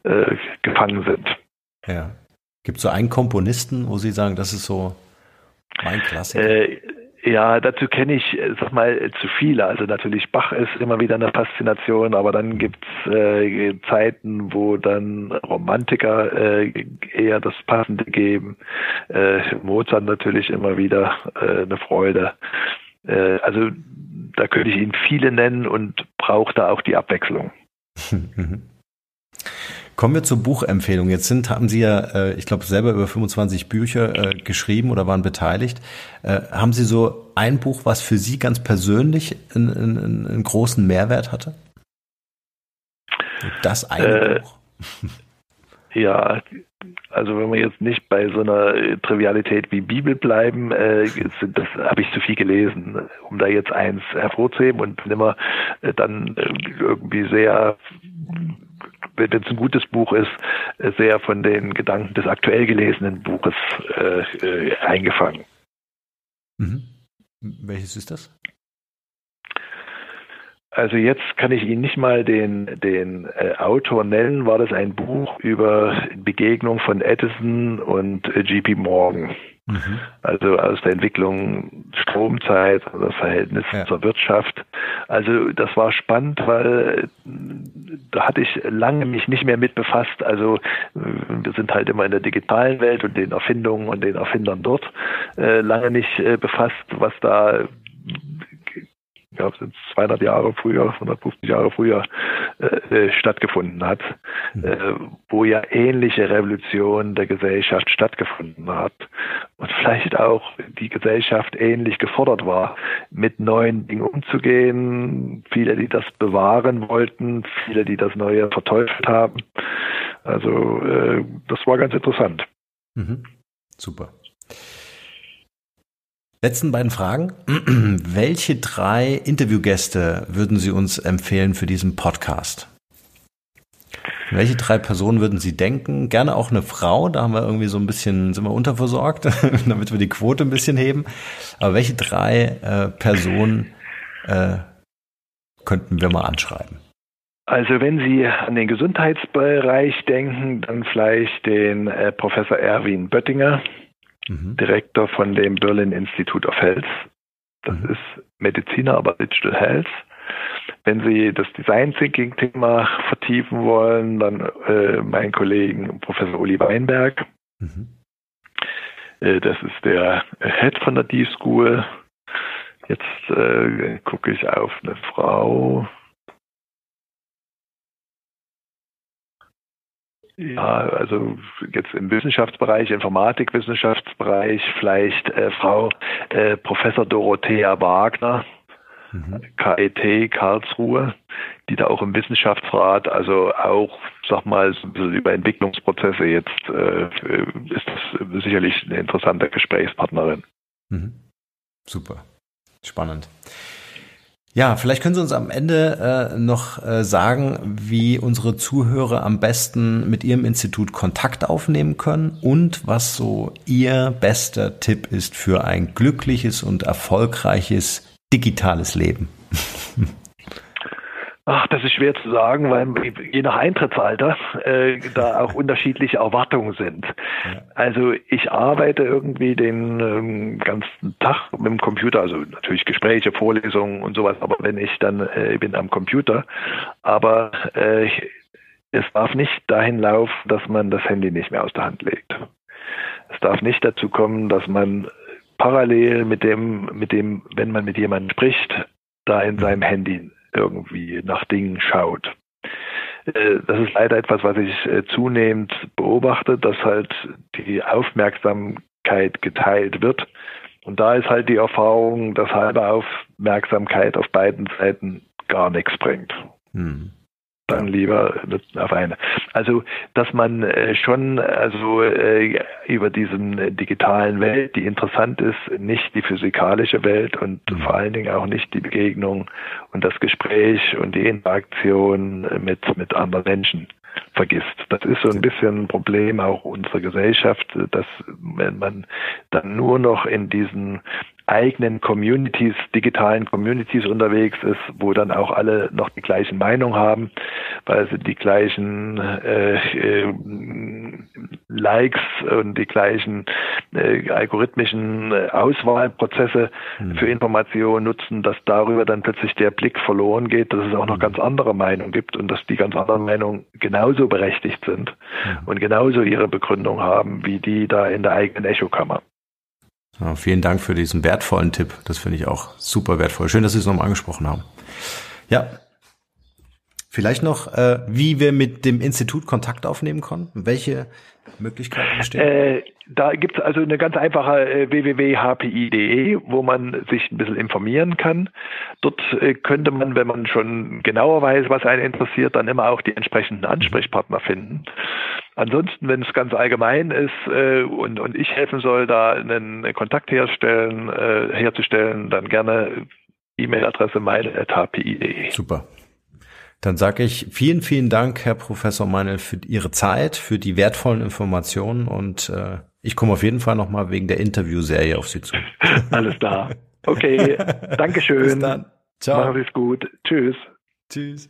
äh, gefangen sind.
Ja. Gibt es so einen Komponisten, wo Sie sagen, das ist so mein Klassiker?
Äh, ja, dazu kenne ich, äh, sag mal, zu viele. Also natürlich Bach ist immer wieder eine Faszination, aber dann gibt's äh, Zeiten, wo dann Romantiker äh, eher das Passende geben. Äh, Mozart natürlich immer wieder äh, eine Freude. Äh, also da könnte ich Ihnen viele nennen und brauche da auch die Abwechslung.
Kommen wir zur Buchempfehlung. Jetzt sind, haben Sie ja, äh, ich glaube, selber über 25 Bücher äh, geschrieben oder waren beteiligt. Äh, haben Sie so ein Buch, was für Sie ganz persönlich einen, einen, einen großen Mehrwert hatte? Das eine
äh,
Buch.
Ja, also wenn wir jetzt nicht bei so einer Trivialität wie Bibel bleiben, äh, das habe ich zu viel gelesen, um da jetzt eins hervorzuheben und bin immer äh, dann äh, irgendwie sehr, wenn es ein gutes Buch ist, sehr von den Gedanken des aktuell gelesenen Buches äh, äh, eingefangen.
Mhm. Welches ist das?
Also jetzt kann ich Ihnen nicht mal den, den äh, Autor nennen. War das ein Buch über Begegnung von Edison und äh, JP Morgan? Mhm. Also aus der Entwicklung Stromzeit, das Verhältnis ja. zur Wirtschaft. Also das war spannend, weil äh, da hatte ich lange mich nicht mehr mit befasst. Also äh, wir sind halt immer in der digitalen Welt und den Erfindungen und den Erfindern dort äh, lange nicht äh, befasst, was da glaube, sind 200 Jahre früher, 150 Jahre früher äh, äh, stattgefunden hat, mhm. äh, wo ja ähnliche Revolution der Gesellschaft stattgefunden hat und vielleicht auch die Gesellschaft ähnlich gefordert war, mit neuen Dingen umzugehen. Viele, die das bewahren wollten, viele, die das Neue verteufelt haben. Also äh, das war ganz interessant.
Mhm. Super. Letzten beiden Fragen. Welche drei Interviewgäste würden Sie uns empfehlen für diesen Podcast? Welche drei Personen würden Sie denken? Gerne auch eine Frau, da haben wir irgendwie so ein bisschen, sind wir unterversorgt, damit wir die Quote ein bisschen heben. Aber welche drei äh, Personen äh, könnten wir mal anschreiben?
Also wenn Sie an den Gesundheitsbereich denken, dann vielleicht den äh, Professor Erwin Böttinger, mhm. Direktor von dem Berlin Institute of Health. Das mhm. ist Mediziner, aber Digital Health. Wenn Sie das Design Thinking Thema vertiefen wollen, dann äh, mein Kollegen Professor Uli Weinberg. Mhm. Äh, das ist der Head von der D-School. Jetzt äh, gucke ich auf eine Frau. Ja, also jetzt im Wissenschaftsbereich, Informatikwissenschaftsbereich, vielleicht äh, Frau äh, Professor Dorothea Wagner, mhm. KIT Karlsruhe, die da auch im Wissenschaftsrat, also auch, sag mal, so ein bisschen über Entwicklungsprozesse jetzt, äh, ist das sicherlich eine interessante Gesprächspartnerin.
Mhm. Super, spannend. Ja, vielleicht können Sie uns am Ende äh, noch äh, sagen, wie unsere Zuhörer am besten mit Ihrem Institut Kontakt aufnehmen können und was so Ihr bester Tipp ist für ein glückliches und erfolgreiches digitales Leben.
Ach, das ist schwer zu sagen, weil je nach Eintrittsalter äh, da auch unterschiedliche Erwartungen sind. Also ich arbeite irgendwie den ähm, ganzen Tag mit dem Computer, also natürlich Gespräche, Vorlesungen und sowas, aber wenn ich dann äh, bin am Computer, aber äh, es darf nicht dahin laufen, dass man das Handy nicht mehr aus der Hand legt. Es darf nicht dazu kommen, dass man parallel mit dem, mit dem, wenn man mit jemandem spricht, da in seinem Handy irgendwie nach Dingen schaut. Äh, das ist leider etwas, was ich äh, zunehmend beobachte, dass halt die Aufmerksamkeit geteilt wird. Und da ist halt die Erfahrung, dass halbe Aufmerksamkeit auf beiden Seiten gar nichts bringt. Hm dann lieber auf eine. Also, dass man äh, schon also äh, über diesen digitalen Welt, die interessant ist, nicht die physikalische Welt und mhm. vor allen Dingen auch nicht die Begegnung und das Gespräch und die Interaktion mit mit anderen Menschen vergisst. Das ist so ein bisschen ein Problem auch unserer Gesellschaft, dass wenn man dann nur noch in diesen eigenen Communities, digitalen Communities unterwegs ist, wo dann auch alle noch die gleichen Meinung haben, weil sie die gleichen äh, äh, Likes und die gleichen äh, algorithmischen äh, Auswahlprozesse mhm. für Informationen nutzen, dass darüber dann plötzlich der Blick verloren geht, dass es auch noch hm. ganz andere Meinungen gibt und dass die ganz anderen Meinungen genauso berechtigt sind mhm. und genauso ihre Begründung haben wie die da in der eigenen Echokammer.
Ja, vielen Dank für diesen wertvollen Tipp. Das finde ich auch super wertvoll. Schön, dass Sie es nochmal angesprochen haben. Ja. Vielleicht noch, äh, wie wir mit dem Institut Kontakt aufnehmen konnten. Welche Möglichkeiten bestehen?
Äh, da gibt es also eine ganz einfache äh, www.hpi.de, wo man sich ein bisschen informieren kann. Dort äh, könnte man, wenn man schon genauer weiß, was einen interessiert, dann immer auch die entsprechenden Ansprechpartner finden. Ansonsten, wenn es ganz allgemein ist äh, und, und ich helfen soll, da einen Kontakt herstellen, äh, herzustellen, dann gerne E-Mail-Adresse meine.hpi.de.
Super. Dann sage ich vielen, vielen Dank, Herr Professor Meinl, für Ihre Zeit, für die wertvollen Informationen und äh, ich komme auf jeden Fall nochmal wegen der Interviewserie auf Sie zu.
Alles klar. Okay, Dankeschön. Bis dann. Ciao. Machen Sie es gut. Tschüss.
Tschüss.